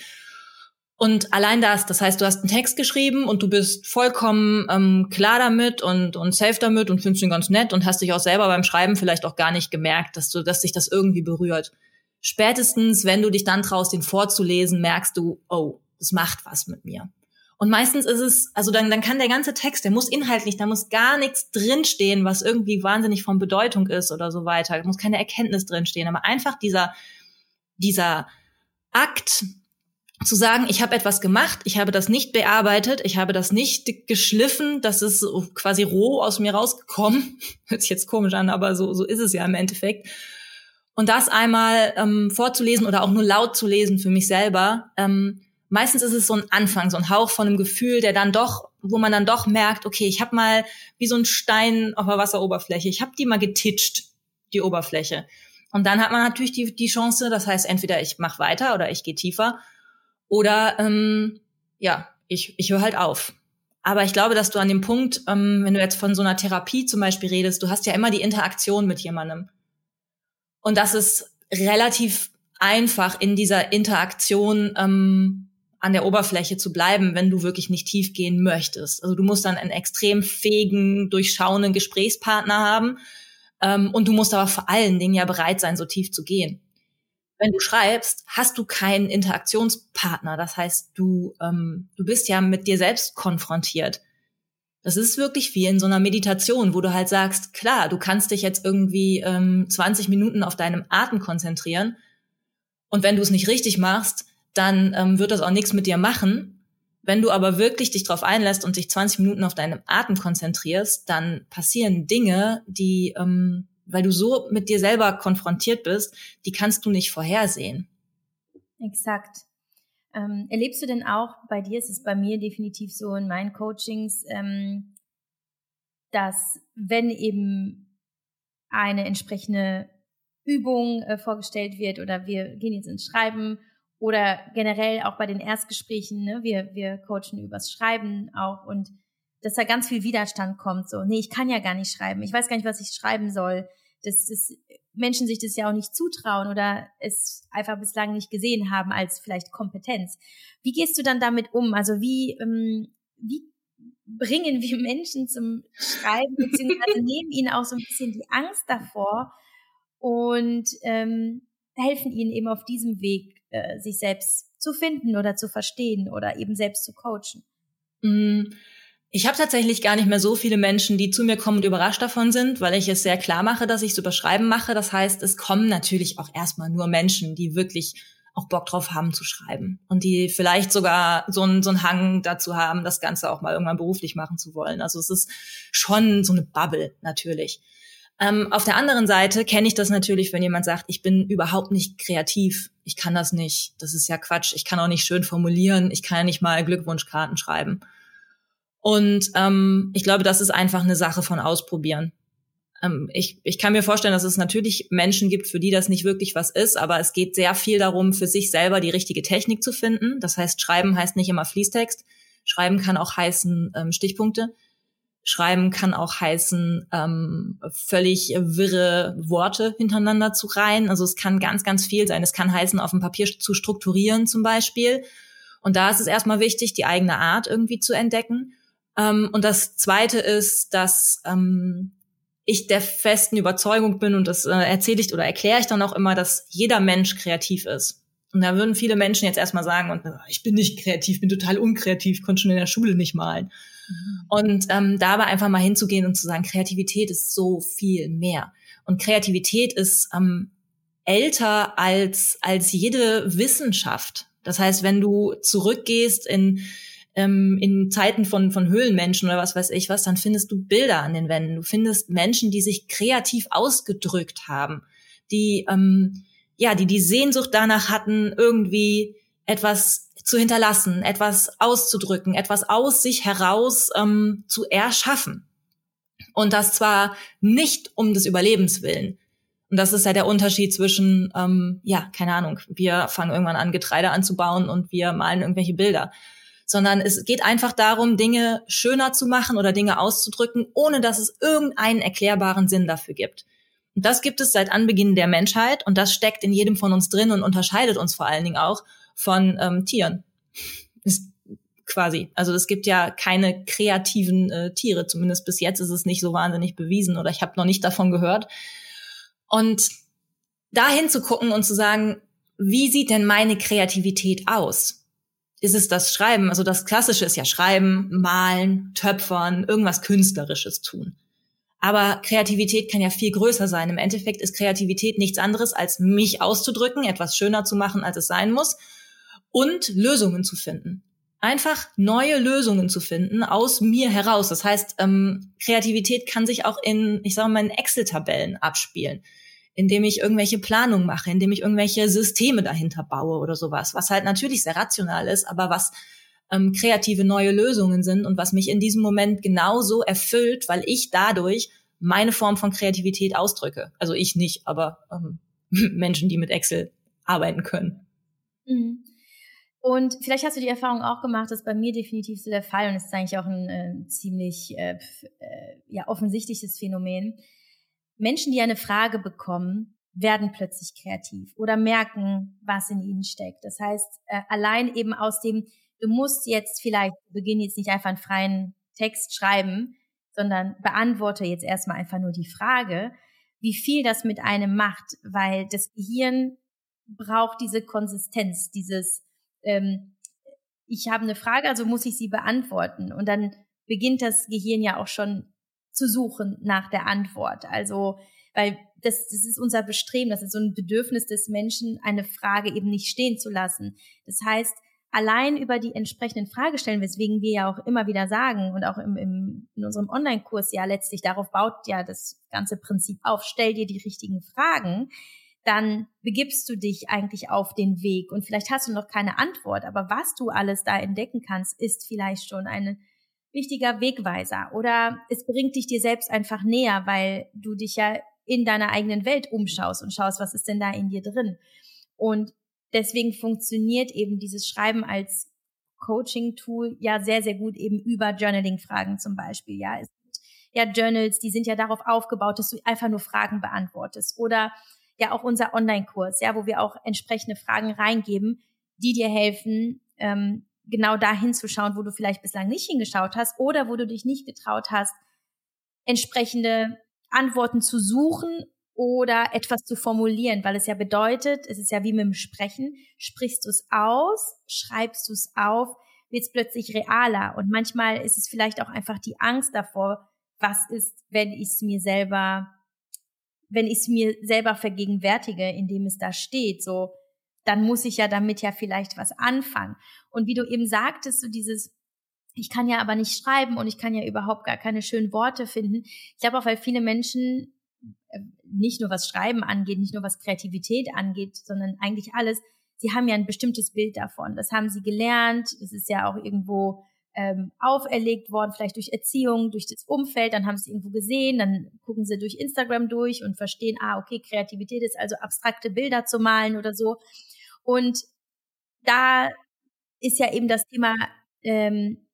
und allein das, das heißt, du hast einen Text geschrieben und du bist vollkommen ähm, klar damit und, und safe damit und findest ihn ganz nett und hast dich auch selber beim Schreiben vielleicht auch gar nicht gemerkt, dass du, dass dich das irgendwie berührt. Spätestens, wenn du dich dann traust, den vorzulesen, merkst du, oh, das macht was mit mir. Und meistens ist es, also dann, dann kann der ganze Text, der muss inhaltlich, da muss gar nichts drinstehen, was irgendwie wahnsinnig von Bedeutung ist oder so weiter. Da muss keine Erkenntnis drinstehen, aber einfach dieser, dieser Akt, zu sagen, ich habe etwas gemacht, ich habe das nicht bearbeitet, ich habe das nicht geschliffen, das ist quasi roh aus mir rausgekommen. Hört sich jetzt komisch an, aber so, so ist es ja im Endeffekt. Und das einmal ähm, vorzulesen oder auch nur laut zu lesen für mich selber, ähm, meistens ist es so ein Anfang, so ein Hauch von einem Gefühl, der dann doch, wo man dann doch merkt, okay, ich habe mal wie so ein Stein auf der Wasseroberfläche, ich habe die mal getitscht, die Oberfläche. Und dann hat man natürlich die, die Chance, das heißt, entweder ich mache weiter oder ich gehe tiefer oder ähm, ja, ich, ich höre halt auf. Aber ich glaube, dass du an dem Punkt, ähm, wenn du jetzt von so einer Therapie zum Beispiel redest, du hast ja immer die Interaktion mit jemandem. Und das ist relativ einfach in dieser Interaktion ähm, an der Oberfläche zu bleiben, wenn du wirklich nicht tief gehen möchtest. Also du musst dann einen extrem fähigen, durchschauenden Gesprächspartner haben. Ähm, und du musst aber vor allen Dingen ja bereit sein, so tief zu gehen wenn du schreibst, hast du keinen Interaktionspartner. Das heißt, du, ähm, du bist ja mit dir selbst konfrontiert. Das ist wirklich wie in so einer Meditation, wo du halt sagst, klar, du kannst dich jetzt irgendwie ähm, 20 Minuten auf deinem Atem konzentrieren. Und wenn du es nicht richtig machst, dann ähm, wird das auch nichts mit dir machen. Wenn du aber wirklich dich darauf einlässt und dich 20 Minuten auf deinem Atem konzentrierst, dann passieren Dinge, die, ähm, weil du so mit dir selber konfrontiert bist, die kannst du nicht vorhersehen. Exakt. Ähm, erlebst du denn auch, bei dir ist es bei mir definitiv so in meinen Coachings, ähm, dass wenn eben eine entsprechende Übung äh, vorgestellt wird oder wir gehen jetzt ins Schreiben oder generell auch bei den Erstgesprächen, ne, wir, wir coachen übers Schreiben auch und dass da ganz viel Widerstand kommt, so, nee, ich kann ja gar nicht schreiben, ich weiß gar nicht, was ich schreiben soll, dass, dass Menschen sich das ja auch nicht zutrauen oder es einfach bislang nicht gesehen haben als vielleicht Kompetenz. Wie gehst du dann damit um? Also wie, ähm, wie bringen wir Menschen zum Schreiben, beziehungsweise nehmen ihnen auch so ein bisschen die Angst davor und ähm, helfen ihnen eben auf diesem Weg äh, sich selbst zu finden oder zu verstehen oder eben selbst zu coachen? Mm, ich habe tatsächlich gar nicht mehr so viele Menschen, die zu mir kommen und überrascht davon sind, weil ich es sehr klar mache, dass ich es überschreiben mache. Das heißt, es kommen natürlich auch erstmal nur Menschen, die wirklich auch Bock drauf haben zu schreiben und die vielleicht sogar so einen, so einen Hang dazu haben, das Ganze auch mal irgendwann beruflich machen zu wollen. Also es ist schon so eine Bubble natürlich. Ähm, auf der anderen Seite kenne ich das natürlich, wenn jemand sagt, ich bin überhaupt nicht kreativ, ich kann das nicht, das ist ja Quatsch, ich kann auch nicht schön formulieren, ich kann ja nicht mal Glückwunschkarten schreiben. Und ähm, ich glaube, das ist einfach eine Sache von Ausprobieren. Ähm, ich, ich kann mir vorstellen, dass es natürlich Menschen gibt, für die das nicht wirklich was ist, aber es geht sehr viel darum, für sich selber die richtige Technik zu finden. Das heißt, Schreiben heißt nicht immer Fließtext. Schreiben kann auch heißen ähm, Stichpunkte. Schreiben kann auch heißen, ähm, völlig wirre Worte hintereinander zu reihen. Also es kann ganz, ganz viel sein. Es kann heißen, auf dem Papier zu strukturieren zum Beispiel. Und da ist es erstmal wichtig, die eigene Art irgendwie zu entdecken. Ähm, und das Zweite ist, dass ähm, ich der festen Überzeugung bin, und das äh, erzähle ich oder erkläre ich dann auch immer, dass jeder Mensch kreativ ist. Und da würden viele Menschen jetzt erstmal sagen, und, äh, ich bin nicht kreativ, bin total unkreativ, konnte schon in der Schule nicht malen. Mhm. Und ähm, dabei einfach mal hinzugehen und zu sagen, Kreativität ist so viel mehr. Und Kreativität ist ähm, älter als, als jede Wissenschaft. Das heißt, wenn du zurückgehst in, ähm, in Zeiten von, von Höhlenmenschen oder was weiß ich was, dann findest du Bilder an den Wänden. Du findest Menschen, die sich kreativ ausgedrückt haben, die, ähm, ja, die die Sehnsucht danach hatten, irgendwie etwas zu hinterlassen, etwas auszudrücken, etwas aus sich heraus ähm, zu erschaffen. Und das zwar nicht um des Überlebens willen. Und das ist ja der Unterschied zwischen, ähm, ja, keine Ahnung, wir fangen irgendwann an, Getreide anzubauen und wir malen irgendwelche Bilder. Sondern es geht einfach darum, Dinge schöner zu machen oder Dinge auszudrücken, ohne dass es irgendeinen erklärbaren Sinn dafür gibt. Und das gibt es seit Anbeginn der Menschheit und das steckt in jedem von uns drin und unterscheidet uns vor allen Dingen auch von ähm, Tieren. Ist quasi. Also es gibt ja keine kreativen äh, Tiere. Zumindest bis jetzt ist es nicht so wahnsinnig bewiesen oder ich habe noch nicht davon gehört. Und dahin zu gucken und zu sagen, wie sieht denn meine Kreativität aus? Ist es das Schreiben? Also das Klassische ist ja Schreiben, Malen, Töpfern, irgendwas Künstlerisches tun. Aber Kreativität kann ja viel größer sein. Im Endeffekt ist Kreativität nichts anderes, als mich auszudrücken, etwas schöner zu machen, als es sein muss und Lösungen zu finden. Einfach neue Lösungen zu finden aus mir heraus. Das heißt, ähm, Kreativität kann sich auch in, ich sage mal, in Excel-Tabellen abspielen, indem ich irgendwelche Planungen mache, indem ich irgendwelche Systeme dahinter baue oder sowas, was halt natürlich sehr rational ist, aber was ähm, kreative neue Lösungen sind und was mich in diesem Moment genauso erfüllt, weil ich dadurch meine Form von Kreativität ausdrücke. Also ich nicht, aber ähm, Menschen, die mit Excel arbeiten können. Mhm. Und vielleicht hast du die Erfahrung auch gemacht, das ist bei mir definitiv so der Fall und ist eigentlich auch ein äh, ziemlich äh, äh, ja, offensichtliches Phänomen. Menschen, die eine Frage bekommen, werden plötzlich kreativ oder merken, was in ihnen steckt. Das heißt, äh, allein eben aus dem, du musst jetzt vielleicht beginnen jetzt nicht einfach einen freien Text schreiben, sondern beantworte jetzt erstmal einfach nur die Frage, wie viel das mit einem macht, weil das Gehirn braucht diese Konsistenz, dieses ähm, ich habe eine Frage, also muss ich sie beantworten. Und dann beginnt das Gehirn ja auch schon zu suchen nach der Antwort. Also, weil das, das ist unser Bestreben, das ist so ein Bedürfnis des Menschen, eine Frage eben nicht stehen zu lassen. Das heißt, allein über die entsprechenden Fragestellen, weswegen wir ja auch immer wieder sagen und auch im, im, in unserem Online-Kurs ja letztlich darauf baut ja das ganze Prinzip auf, stell dir die richtigen Fragen, dann begibst du dich eigentlich auf den Weg und vielleicht hast du noch keine Antwort, aber was du alles da entdecken kannst, ist vielleicht schon ein wichtiger Wegweiser oder es bringt dich dir selbst einfach näher, weil du dich ja in deiner eigenen Welt umschaust und schaust, was ist denn da in dir drin. Und deswegen funktioniert eben dieses Schreiben als Coaching-Tool ja sehr, sehr gut eben über Journaling-Fragen zum Beispiel. Ja, es gibt ja Journals, die sind ja darauf aufgebaut, dass du einfach nur Fragen beantwortest. Oder ja auch unser Online-Kurs, ja, wo wir auch entsprechende Fragen reingeben, die dir helfen, ähm, genau da hinzuschauen, wo du vielleicht bislang nicht hingeschaut hast oder wo du dich nicht getraut hast, entsprechende Antworten zu suchen oder etwas zu formulieren, weil es ja bedeutet, es ist ja wie mit dem Sprechen, sprichst du es aus, schreibst du es auf, wird es plötzlich realer. Und manchmal ist es vielleicht auch einfach die Angst davor, was ist, wenn ich es mir selber, wenn ich es mir selber vergegenwärtige, indem es da steht, so, dann muss ich ja damit ja vielleicht was anfangen. Und wie du eben sagtest, so dieses, ich kann ja aber nicht schreiben und ich kann ja überhaupt gar keine schönen Worte finden. Ich glaube auch, weil viele Menschen äh, nicht nur was Schreiben angeht, nicht nur was Kreativität angeht, sondern eigentlich alles, sie haben ja ein bestimmtes Bild davon. Das haben sie gelernt, das ist ja auch irgendwo ähm, auferlegt worden, vielleicht durch Erziehung, durch das Umfeld, dann haben sie es irgendwo gesehen, dann gucken sie durch Instagram durch und verstehen, ah, okay, Kreativität ist also abstrakte Bilder zu malen oder so. Und da ist ja eben das Thema ähm,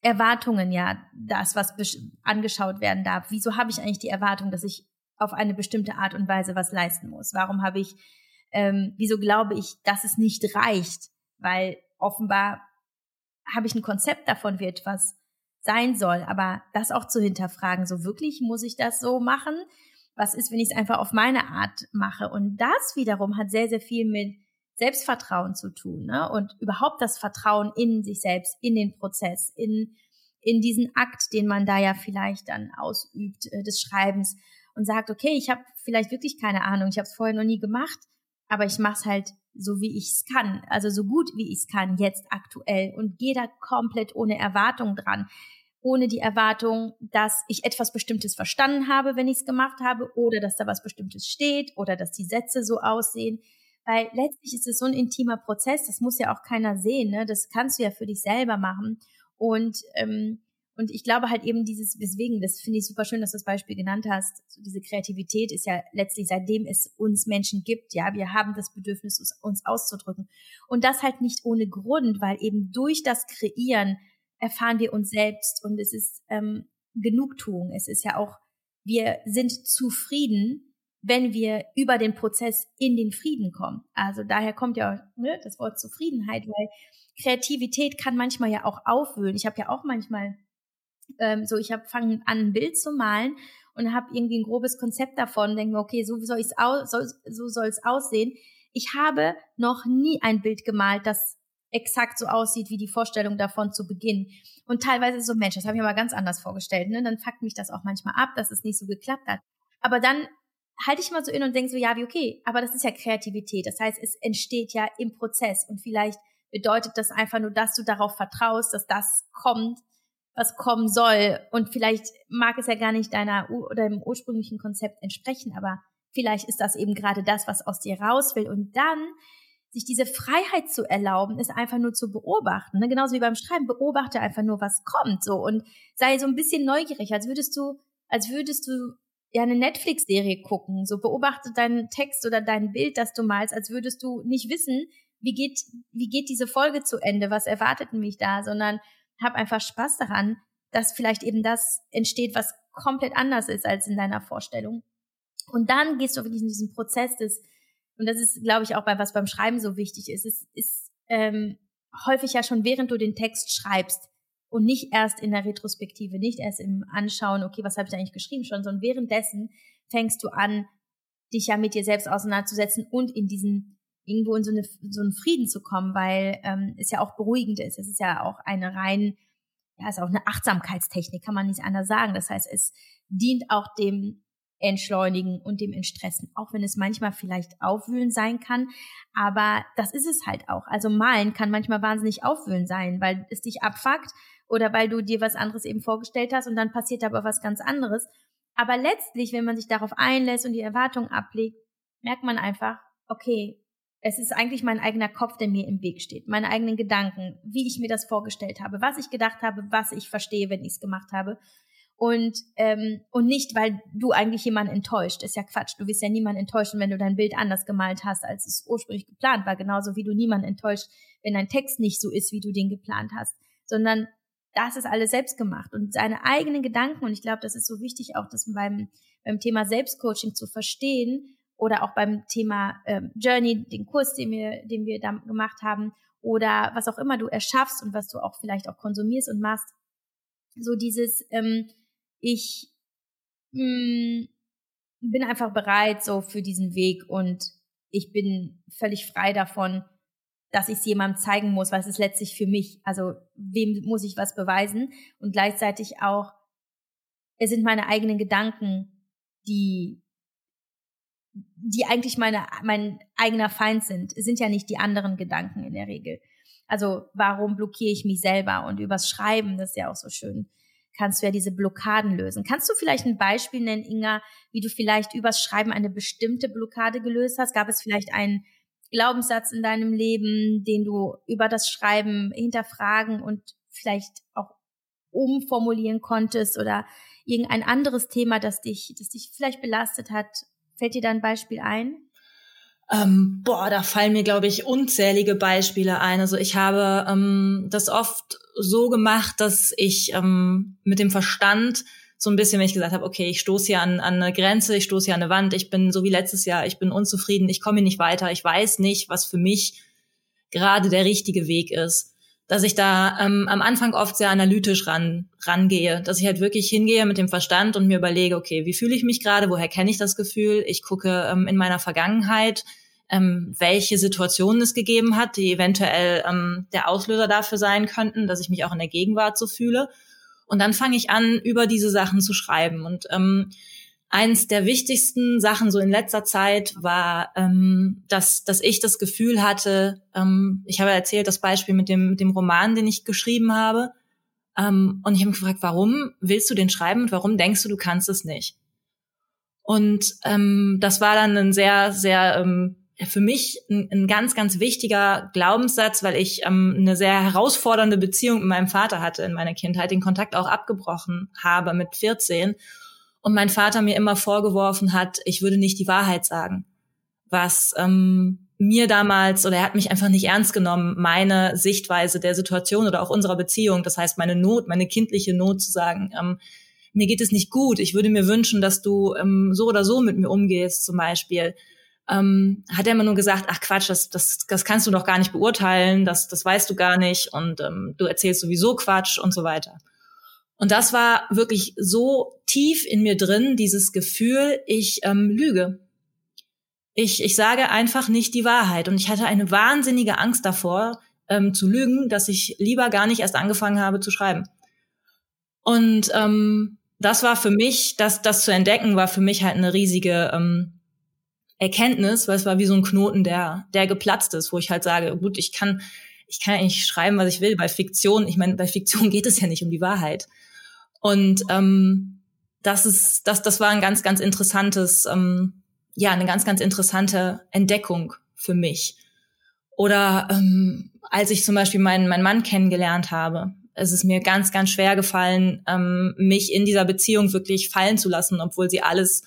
Erwartungen ja das, was angeschaut werden darf. Wieso habe ich eigentlich die Erwartung, dass ich auf eine bestimmte Art und Weise was leisten muss? Warum habe ich, ähm, wieso glaube ich, dass es nicht reicht? Weil offenbar habe ich ein Konzept davon, wie etwas sein soll, aber das auch zu hinterfragen, so wirklich muss ich das so machen? Was ist, wenn ich es einfach auf meine Art mache? Und das wiederum hat sehr, sehr viel mit Selbstvertrauen zu tun ne? und überhaupt das Vertrauen in sich selbst, in den Prozess, in, in diesen Akt, den man da ja vielleicht dann ausübt, äh, des Schreibens und sagt, okay, ich habe vielleicht wirklich keine Ahnung, ich habe es vorher noch nie gemacht, aber ich mache es halt so, wie ich es kann, also so gut, wie ich es kann, jetzt aktuell und gehe da komplett ohne Erwartung dran ohne die Erwartung, dass ich etwas Bestimmtes verstanden habe, wenn ich es gemacht habe, oder dass da was Bestimmtes steht, oder dass die Sätze so aussehen. Weil letztlich ist es so ein intimer Prozess, das muss ja auch keiner sehen, ne? Das kannst du ja für dich selber machen. Und, ähm, und ich glaube halt eben dieses, weswegen, das finde ich super schön, dass du das Beispiel genannt hast. So diese Kreativität ist ja letztlich, seitdem es uns Menschen gibt, ja, wir haben das Bedürfnis, uns auszudrücken. Und das halt nicht ohne Grund, weil eben durch das Kreieren erfahren wir uns selbst und es ist ähm, Genugtuung. Es ist ja auch, wir sind zufrieden wenn wir über den Prozess in den Frieden kommen. Also daher kommt ja ne, das Wort Zufriedenheit, weil Kreativität kann manchmal ja auch aufwühlen. Ich habe ja auch manchmal ähm, so, ich habe fangen an ein Bild zu malen und habe irgendwie ein grobes Konzept davon, denke mir, okay, so soll es aus, soll, so soll aussehen. Ich habe noch nie ein Bild gemalt, das exakt so aussieht wie die Vorstellung davon zu Beginn. Und teilweise so, Mensch, das habe ich mir mal ganz anders vorgestellt. Ne? Dann fuckt mich das auch manchmal ab, dass es nicht so geklappt hat. Aber dann halte ich mal so in und denke so, ja, wie okay, aber das ist ja Kreativität. Das heißt, es entsteht ja im Prozess und vielleicht bedeutet das einfach nur, dass du darauf vertraust, dass das kommt, was kommen soll. Und vielleicht mag es ja gar nicht deiner oder dem ursprünglichen Konzept entsprechen, aber vielleicht ist das eben gerade das, was aus dir raus will. Und dann sich diese Freiheit zu erlauben, ist einfach nur zu beobachten. Ne? Genauso wie beim Schreiben, beobachte einfach nur, was kommt so und sei so ein bisschen neugierig, als würdest du, als würdest du ja eine Netflix-Serie gucken. So beobachte deinen Text oder dein Bild, das du malst, als würdest du nicht wissen, wie geht, wie geht diese Folge zu Ende, was erwartet mich da, sondern hab einfach Spaß daran, dass vielleicht eben das entsteht, was komplett anders ist als in deiner Vorstellung. Und dann gehst du wirklich in diesen Prozess des, und das ist, glaube ich, auch bei was beim Schreiben so wichtig ist, es ist ähm, häufig ja schon während du den Text schreibst, und nicht erst in der Retrospektive, nicht erst im Anschauen, okay, was habe ich eigentlich geschrieben schon, sondern währenddessen fängst du an, dich ja mit dir selbst auseinanderzusetzen und in diesen irgendwo in so, eine, so einen Frieden zu kommen, weil ähm, es ja auch beruhigend ist. Es ist ja auch eine rein, ja, es ist auch eine Achtsamkeitstechnik, kann man nicht anders sagen. Das heißt, es dient auch dem Entschleunigen und dem Entstressen, auch wenn es manchmal vielleicht aufwühlend sein kann. Aber das ist es halt auch. Also malen kann manchmal wahnsinnig aufwühlend sein, weil es dich abfuckt oder weil du dir was anderes eben vorgestellt hast und dann passiert aber was ganz anderes. Aber letztlich, wenn man sich darauf einlässt und die Erwartung ablegt, merkt man einfach, okay, es ist eigentlich mein eigener Kopf, der mir im Weg steht, meine eigenen Gedanken, wie ich mir das vorgestellt habe, was ich gedacht habe, was ich verstehe, wenn ich es gemacht habe. und ähm, und nicht, weil du eigentlich jemanden enttäuscht. Ist ja Quatsch. Du wirst ja niemanden enttäuschen, wenn du dein Bild anders gemalt hast, als es ursprünglich geplant war. Genauso wie du niemanden enttäuscht, wenn dein Text nicht so ist, wie du den geplant hast. Sondern das ist alles selbst gemacht und seine eigenen Gedanken. Und ich glaube, das ist so wichtig, auch das beim beim Thema Selbstcoaching zu verstehen oder auch beim Thema ähm, Journey, den Kurs, den wir den wir da gemacht haben oder was auch immer du erschaffst und was du auch vielleicht auch konsumierst und machst. So dieses ähm, ich mh, mm, bin einfach bereit so für diesen Weg und ich bin völlig frei davon, dass ich es jemandem zeigen muss, weil es ist letztlich für mich. Also wem muss ich was beweisen? Und gleichzeitig auch, es sind meine eigenen Gedanken, die, die eigentlich meine, mein eigener Feind sind. Es sind ja nicht die anderen Gedanken in der Regel. Also warum blockiere ich mich selber? Und übers Schreiben, das ist ja auch so schön kannst du ja diese Blockaden lösen. Kannst du vielleicht ein Beispiel nennen, Inga, wie du vielleicht übers Schreiben eine bestimmte Blockade gelöst hast? Gab es vielleicht einen Glaubenssatz in deinem Leben, den du über das Schreiben hinterfragen und vielleicht auch umformulieren konntest oder irgendein anderes Thema, das dich, das dich vielleicht belastet hat? Fällt dir da ein Beispiel ein? Ähm, boah, da fallen mir, glaube ich, unzählige Beispiele ein. Also ich habe ähm, das oft so gemacht, dass ich ähm, mit dem Verstand so ein bisschen, wenn ich gesagt habe, okay, ich stoße hier an, an eine Grenze, ich stoße hier an eine Wand, ich bin so wie letztes Jahr, ich bin unzufrieden, ich komme hier nicht weiter, ich weiß nicht, was für mich gerade der richtige Weg ist. Dass ich da ähm, am Anfang oft sehr analytisch ran, rangehe, dass ich halt wirklich hingehe mit dem Verstand und mir überlege, okay, wie fühle ich mich gerade, woher kenne ich das Gefühl? Ich gucke ähm, in meiner Vergangenheit, ähm, welche Situationen es gegeben hat, die eventuell ähm, der Auslöser dafür sein könnten, dass ich mich auch in der Gegenwart so fühle. Und dann fange ich an, über diese Sachen zu schreiben. Und ähm, eins der wichtigsten Sachen so in letzter Zeit war, ähm, dass, dass ich das Gefühl hatte, ähm, ich habe erzählt das Beispiel mit dem, mit dem Roman, den ich geschrieben habe. Ähm, und ich habe mich gefragt, warum willst du den schreiben und warum denkst du, du kannst es nicht? Und ähm, das war dann ein sehr, sehr ähm, für mich ein, ein, ganz, ganz wichtiger Glaubenssatz, weil ich ähm, eine sehr herausfordernde Beziehung mit meinem Vater hatte in meiner Kindheit, den Kontakt auch abgebrochen habe mit 14 und mein Vater mir immer vorgeworfen hat, ich würde nicht die Wahrheit sagen, was ähm, mir damals oder er hat mich einfach nicht ernst genommen, meine Sichtweise der Situation oder auch unserer Beziehung, das heißt meine Not, meine kindliche Not zu sagen, ähm, mir geht es nicht gut, ich würde mir wünschen, dass du ähm, so oder so mit mir umgehst zum Beispiel ähm, hat er immer nur gesagt, ach Quatsch, das, das, das kannst du doch gar nicht beurteilen, das, das weißt du gar nicht und ähm, du erzählst sowieso Quatsch und so weiter. Und das war wirklich so tief in mir drin, dieses Gefühl, ich ähm, lüge. Ich, ich sage einfach nicht die Wahrheit. Und ich hatte eine wahnsinnige Angst davor, ähm, zu lügen, dass ich lieber gar nicht erst angefangen habe zu schreiben. Und ähm, das war für mich, das, das zu entdecken, war für mich halt eine riesige ähm, Erkenntnis, weil es war wie so ein Knoten, der, der geplatzt ist, wo ich halt sage, gut, ich kann, ich kann eigentlich schreiben, was ich will. Bei Fiktion, ich meine, bei Fiktion geht es ja nicht um die Wahrheit. Und ähm, das ist, das, das war ein ganz, ganz interessantes, ähm, ja, eine ganz, ganz interessante Entdeckung für mich. Oder ähm, als ich zum Beispiel meinen, meinen Mann kennengelernt habe, es ist mir ganz, ganz schwer gefallen, ähm, mich in dieser Beziehung wirklich fallen zu lassen, obwohl sie alles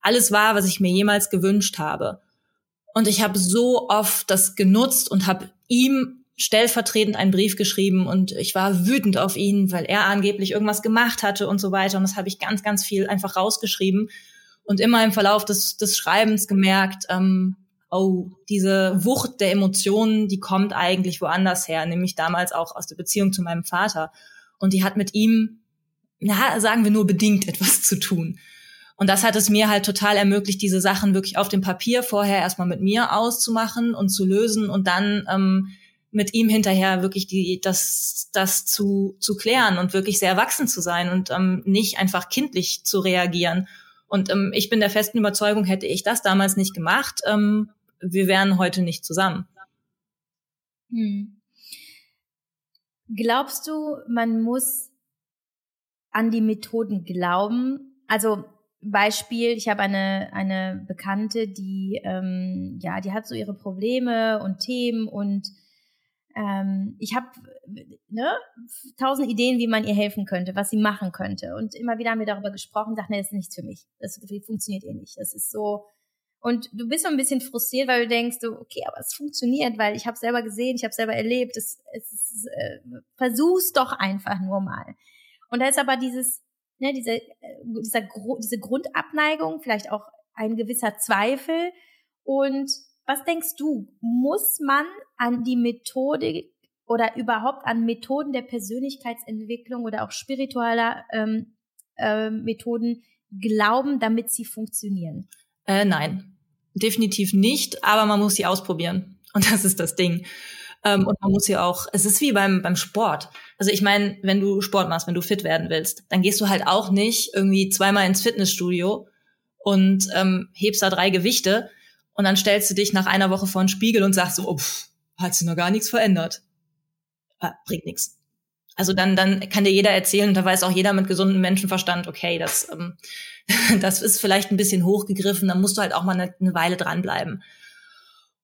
alles war, was ich mir jemals gewünscht habe. Und ich habe so oft das genutzt und habe ihm stellvertretend einen Brief geschrieben und ich war wütend auf ihn, weil er angeblich irgendwas gemacht hatte und so weiter. Und das habe ich ganz, ganz viel einfach rausgeschrieben und immer im Verlauf des, des Schreibens gemerkt, ähm, oh, diese Wucht der Emotionen, die kommt eigentlich woanders her, nämlich damals auch aus der Beziehung zu meinem Vater. Und die hat mit ihm, ja, sagen wir nur bedingt etwas zu tun. Und das hat es mir halt total ermöglicht, diese Sachen wirklich auf dem Papier vorher erstmal mit mir auszumachen und zu lösen und dann ähm, mit ihm hinterher wirklich die, das, das zu, zu klären und wirklich sehr erwachsen zu sein und ähm, nicht einfach kindlich zu reagieren. Und ähm, ich bin der festen Überzeugung, hätte ich das damals nicht gemacht, ähm, wir wären heute nicht zusammen. Hm. Glaubst du, man muss an die Methoden glauben? Also Beispiel, ich habe eine, eine Bekannte, die, ähm, ja, die hat so ihre Probleme und Themen und ähm, ich habe ne, tausend Ideen, wie man ihr helfen könnte, was sie machen könnte. Und immer wieder haben wir darüber gesprochen, dachten, nee, das ist nichts für mich. Das funktioniert eh nicht. Das ist so. Und du bist so ein bisschen frustriert, weil du denkst, okay, aber es funktioniert, weil ich habe selber gesehen, ich habe selber erlebt. Es, es äh, versuch's doch einfach nur mal. Und da ist aber dieses, ne, diese, äh, dieser, diese Grundabneigung, vielleicht auch ein gewisser Zweifel und was denkst du, muss man an die Methodik oder überhaupt an Methoden der Persönlichkeitsentwicklung oder auch spiritueller ähm, äh, Methoden glauben, damit sie funktionieren? Äh, nein, definitiv nicht, aber man muss sie ausprobieren. Und das ist das Ding. Ähm, und man muss sie auch, es ist wie beim, beim Sport. Also ich meine, wenn du Sport machst, wenn du fit werden willst, dann gehst du halt auch nicht irgendwie zweimal ins Fitnessstudio und ähm, hebst da drei Gewichte, und dann stellst du dich nach einer Woche vor den Spiegel und sagst so, oh, pff, hat sich noch gar nichts verändert. Ah, bringt nichts. Also dann, dann kann dir jeder erzählen, und da weiß auch jeder mit gesundem Menschenverstand, okay, das, ähm, das ist vielleicht ein bisschen hochgegriffen, dann musst du halt auch mal eine, eine Weile dranbleiben.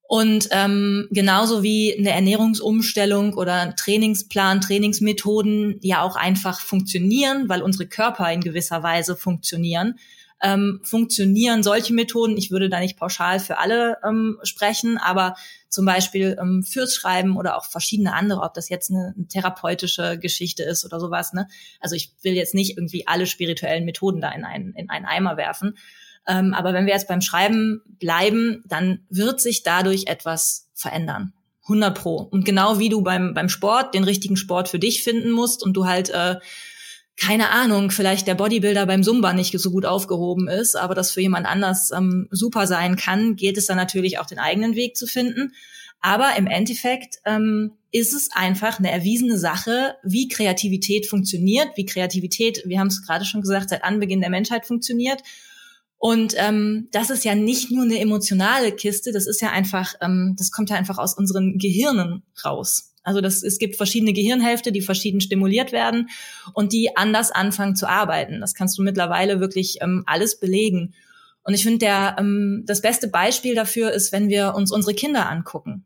Und ähm, genauso wie eine Ernährungsumstellung oder Trainingsplan, Trainingsmethoden ja auch einfach funktionieren, weil unsere Körper in gewisser Weise funktionieren, ähm, funktionieren solche Methoden. Ich würde da nicht pauschal für alle ähm, sprechen, aber zum Beispiel ähm, fürs Schreiben oder auch verschiedene andere, ob das jetzt eine, eine therapeutische Geschichte ist oder sowas. Ne? Also ich will jetzt nicht irgendwie alle spirituellen Methoden da in einen, in einen Eimer werfen. Ähm, aber wenn wir jetzt beim Schreiben bleiben, dann wird sich dadurch etwas verändern. 100 pro. Und genau wie du beim, beim Sport den richtigen Sport für dich finden musst und du halt äh, keine Ahnung, vielleicht der Bodybuilder beim Zumba nicht so gut aufgehoben ist, aber das für jemand anders ähm, super sein kann, gilt es dann natürlich auch den eigenen Weg zu finden. Aber im Endeffekt ähm, ist es einfach eine erwiesene Sache, wie Kreativität funktioniert, wie Kreativität, wir haben es gerade schon gesagt, seit Anbeginn der Menschheit funktioniert. Und ähm, das ist ja nicht nur eine emotionale Kiste, das ist ja einfach, ähm, das kommt ja einfach aus unseren Gehirnen raus. Also das, es gibt verschiedene Gehirnhälfte, die verschieden stimuliert werden und die anders anfangen zu arbeiten. Das kannst du mittlerweile wirklich ähm, alles belegen. Und ich finde, der ähm, das beste Beispiel dafür ist, wenn wir uns unsere Kinder angucken.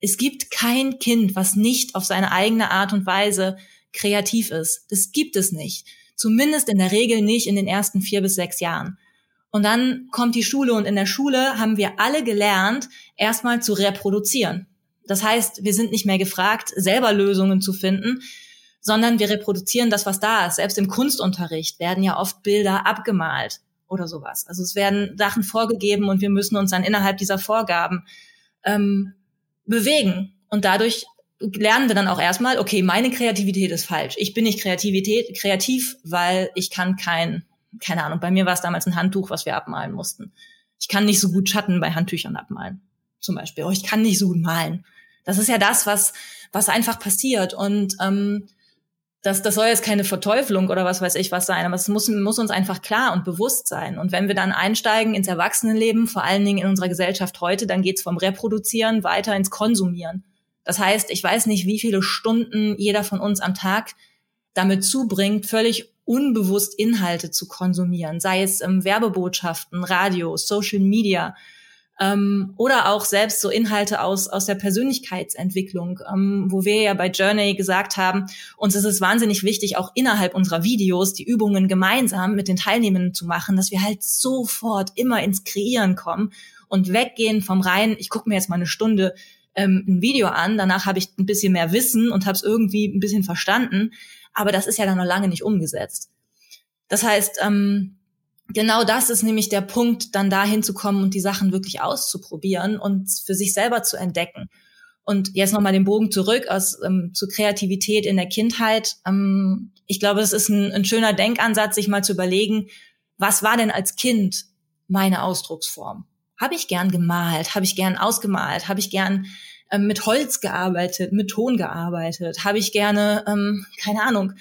Es gibt kein Kind, was nicht auf seine eigene Art und Weise kreativ ist. Das gibt es nicht. Zumindest in der Regel nicht in den ersten vier bis sechs Jahren. Und dann kommt die Schule und in der Schule haben wir alle gelernt, erstmal zu reproduzieren. Das heißt, wir sind nicht mehr gefragt, selber Lösungen zu finden, sondern wir reproduzieren das, was da ist. Selbst im Kunstunterricht werden ja oft Bilder abgemalt oder sowas. Also es werden Sachen vorgegeben und wir müssen uns dann innerhalb dieser Vorgaben ähm, bewegen. Und dadurch lernen wir dann auch erstmal, okay, meine Kreativität ist falsch. Ich bin nicht Kreativität, kreativ, weil ich kann kein, keine Ahnung, bei mir war es damals ein Handtuch, was wir abmalen mussten. Ich kann nicht so gut Schatten bei Handtüchern abmalen, zum Beispiel. Oh, ich kann nicht so gut malen. Das ist ja das, was, was einfach passiert. Und ähm, das, das soll jetzt keine Verteuflung oder was weiß ich was sein, aber es muss, muss uns einfach klar und bewusst sein. Und wenn wir dann einsteigen ins Erwachsenenleben, vor allen Dingen in unserer Gesellschaft heute, dann geht's vom Reproduzieren weiter ins Konsumieren. Das heißt, ich weiß nicht, wie viele Stunden jeder von uns am Tag damit zubringt, völlig unbewusst Inhalte zu konsumieren, sei es ähm, Werbebotschaften, Radio, Social Media, ähm, oder auch selbst so Inhalte aus, aus der Persönlichkeitsentwicklung, ähm, wo wir ja bei Journey gesagt haben, uns ist es wahnsinnig wichtig, auch innerhalb unserer Videos die Übungen gemeinsam mit den Teilnehmenden zu machen, dass wir halt sofort immer ins Kreieren kommen und weggehen vom rein, ich gucke mir jetzt mal eine Stunde ähm, ein Video an, danach habe ich ein bisschen mehr Wissen und habe es irgendwie ein bisschen verstanden, aber das ist ja dann noch lange nicht umgesetzt. Das heißt, ähm, genau das ist nämlich der Punkt, dann dahin zu kommen und die Sachen wirklich auszuprobieren und für sich selber zu entdecken. Und jetzt nochmal den Bogen zurück aus, ähm, zur Kreativität in der Kindheit. Ähm, ich glaube, es ist ein, ein schöner Denkansatz, sich mal zu überlegen, was war denn als Kind meine Ausdrucksform? Habe ich gern gemalt? Habe ich gern ausgemalt? Habe ich gern ähm, mit Holz gearbeitet, mit Ton gearbeitet? Habe ich gerne, ähm, keine Ahnung,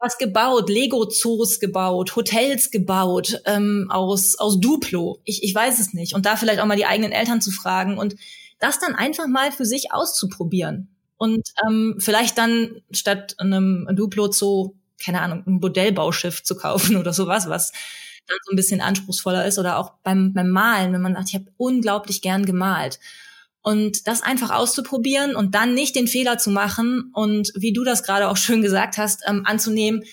was gebaut, Lego-Zoos gebaut, Hotels gebaut ähm, aus, aus Duplo. Ich, ich weiß es nicht. Und da vielleicht auch mal die eigenen Eltern zu fragen und das dann einfach mal für sich auszuprobieren. Und ähm, vielleicht dann statt einem Duplo-Zoo, keine Ahnung, ein Modellbauschiff zu kaufen oder sowas, was dann so ein bisschen anspruchsvoller ist. Oder auch beim, beim Malen, wenn man sagt, ich habe unglaublich gern gemalt. Und das einfach auszuprobieren und dann nicht den Fehler zu machen und wie du das gerade auch schön gesagt hast, ähm, anzunehmen,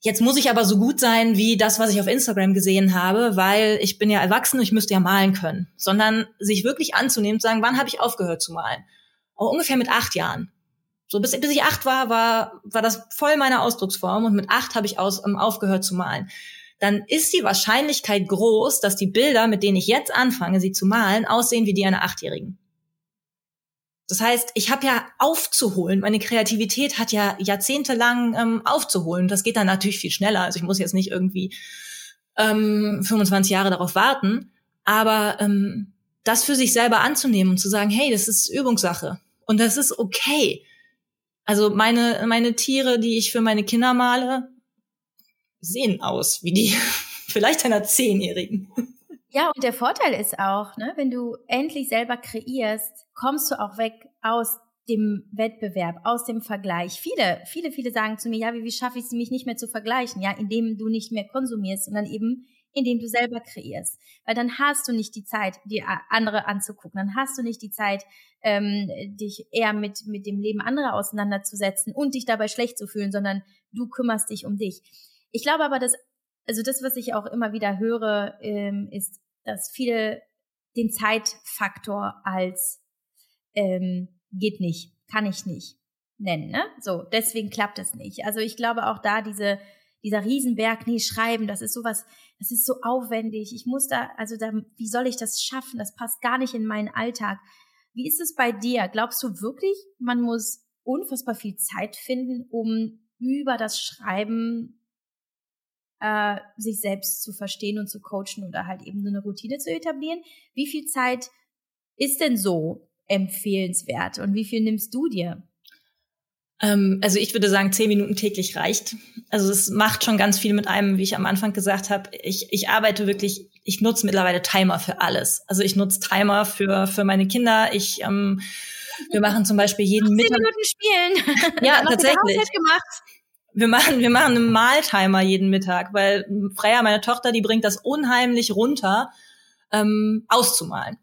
jetzt muss ich aber so gut sein wie das, was ich auf Instagram gesehen habe, weil ich bin ja erwachsen und ich müsste ja malen können. Sondern sich wirklich anzunehmen und sagen, wann habe ich aufgehört zu malen? Auch ungefähr mit acht Jahren. So bis, bis ich acht war, war, war das voll meine Ausdrucksform und mit acht habe ich aus, ähm, aufgehört zu malen. Dann ist die Wahrscheinlichkeit groß, dass die Bilder, mit denen ich jetzt anfange, sie zu malen, aussehen wie die einer Achtjährigen. Das heißt, ich habe ja aufzuholen. Meine Kreativität hat ja jahrzehntelang ähm, aufzuholen. Das geht dann natürlich viel schneller. Also ich muss jetzt nicht irgendwie ähm, 25 Jahre darauf warten. Aber ähm, das für sich selber anzunehmen und zu sagen, hey, das ist Übungssache und das ist okay. Also meine meine Tiere, die ich für meine Kinder male, sehen aus wie die vielleicht einer Zehnjährigen. Ja, und der Vorteil ist auch, ne, wenn du endlich selber kreierst, kommst du auch weg aus dem Wettbewerb, aus dem Vergleich. Viele, viele, viele sagen zu mir, ja, wie, wie schaffe ich es, mich nicht mehr zu vergleichen? Ja, indem du nicht mehr konsumierst, sondern eben indem du selber kreierst. Weil dann hast du nicht die Zeit, die andere anzugucken. Dann hast du nicht die Zeit, ähm, dich eher mit, mit dem Leben anderer auseinanderzusetzen und dich dabei schlecht zu fühlen, sondern du kümmerst dich um dich. Ich glaube aber, dass also das, was ich auch immer wieder höre, ähm, ist, dass viele den Zeitfaktor als ähm, geht nicht, kann ich nicht nennen. Ne? So, deswegen klappt es nicht. Also ich glaube auch da diese dieser Riesenberg, nee, schreiben, das ist sowas, das ist so aufwendig. Ich muss da, also da, wie soll ich das schaffen? Das passt gar nicht in meinen Alltag. Wie ist es bei dir? Glaubst du wirklich, man muss unfassbar viel Zeit finden, um über das Schreiben äh, sich selbst zu verstehen und zu coachen oder halt eben so eine Routine zu etablieren. Wie viel Zeit ist denn so empfehlenswert und wie viel nimmst du dir? Ähm, also ich würde sagen, zehn Minuten täglich reicht. Also es macht schon ganz viel mit einem, wie ich am Anfang gesagt habe. Ich, ich arbeite wirklich, ich nutze mittlerweile Timer für alles. Also ich nutze Timer für, für meine Kinder. Ich ähm, wir machen zum Beispiel jeden Mittag. Zehn Minuten spielen. Ja, tatsächlich. Wir machen, wir machen einen Maltimer jeden Mittag, weil Freya, meine Tochter, die bringt das unheimlich runter, ähm, auszumalen.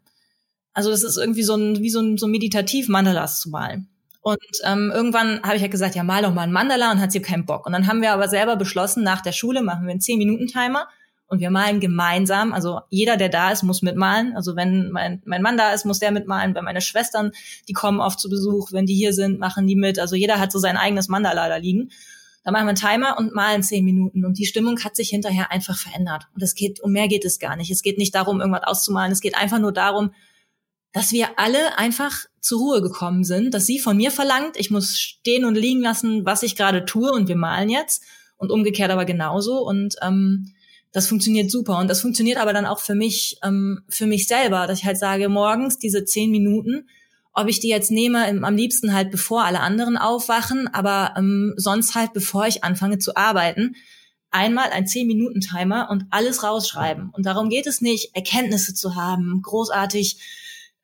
Also das ist irgendwie so ein, wie so ein, so meditativ Mandalas zu malen. Und ähm, irgendwann habe ich ja gesagt, ja, mal doch mal ein Mandala und hat sie keinen Bock. Und dann haben wir aber selber beschlossen, nach der Schule machen wir einen 10-Minuten-Timer und wir malen gemeinsam. Also jeder, der da ist, muss mitmalen. Also wenn mein, mein Mann da ist, muss der mitmalen. Wenn meine Schwestern, die kommen oft zu Besuch, wenn die hier sind, machen die mit. Also jeder hat so sein eigenes Mandala da liegen. Dann machen wir einen Timer und malen zehn Minuten. Und die Stimmung hat sich hinterher einfach verändert. Und es geht, um mehr geht es gar nicht. Es geht nicht darum, irgendwas auszumalen. Es geht einfach nur darum, dass wir alle einfach zur Ruhe gekommen sind, dass sie von mir verlangt, ich muss stehen und liegen lassen, was ich gerade tue und wir malen jetzt. Und umgekehrt aber genauso. Und ähm, das funktioniert super. Und das funktioniert aber dann auch für mich, ähm, für mich selber, dass ich halt sage, morgens diese zehn Minuten, ob ich die jetzt nehme, am liebsten halt bevor alle anderen aufwachen, aber ähm, sonst halt bevor ich anfange zu arbeiten, einmal ein 10-Minuten-Timer und alles rausschreiben. Und darum geht es nicht, Erkenntnisse zu haben, großartig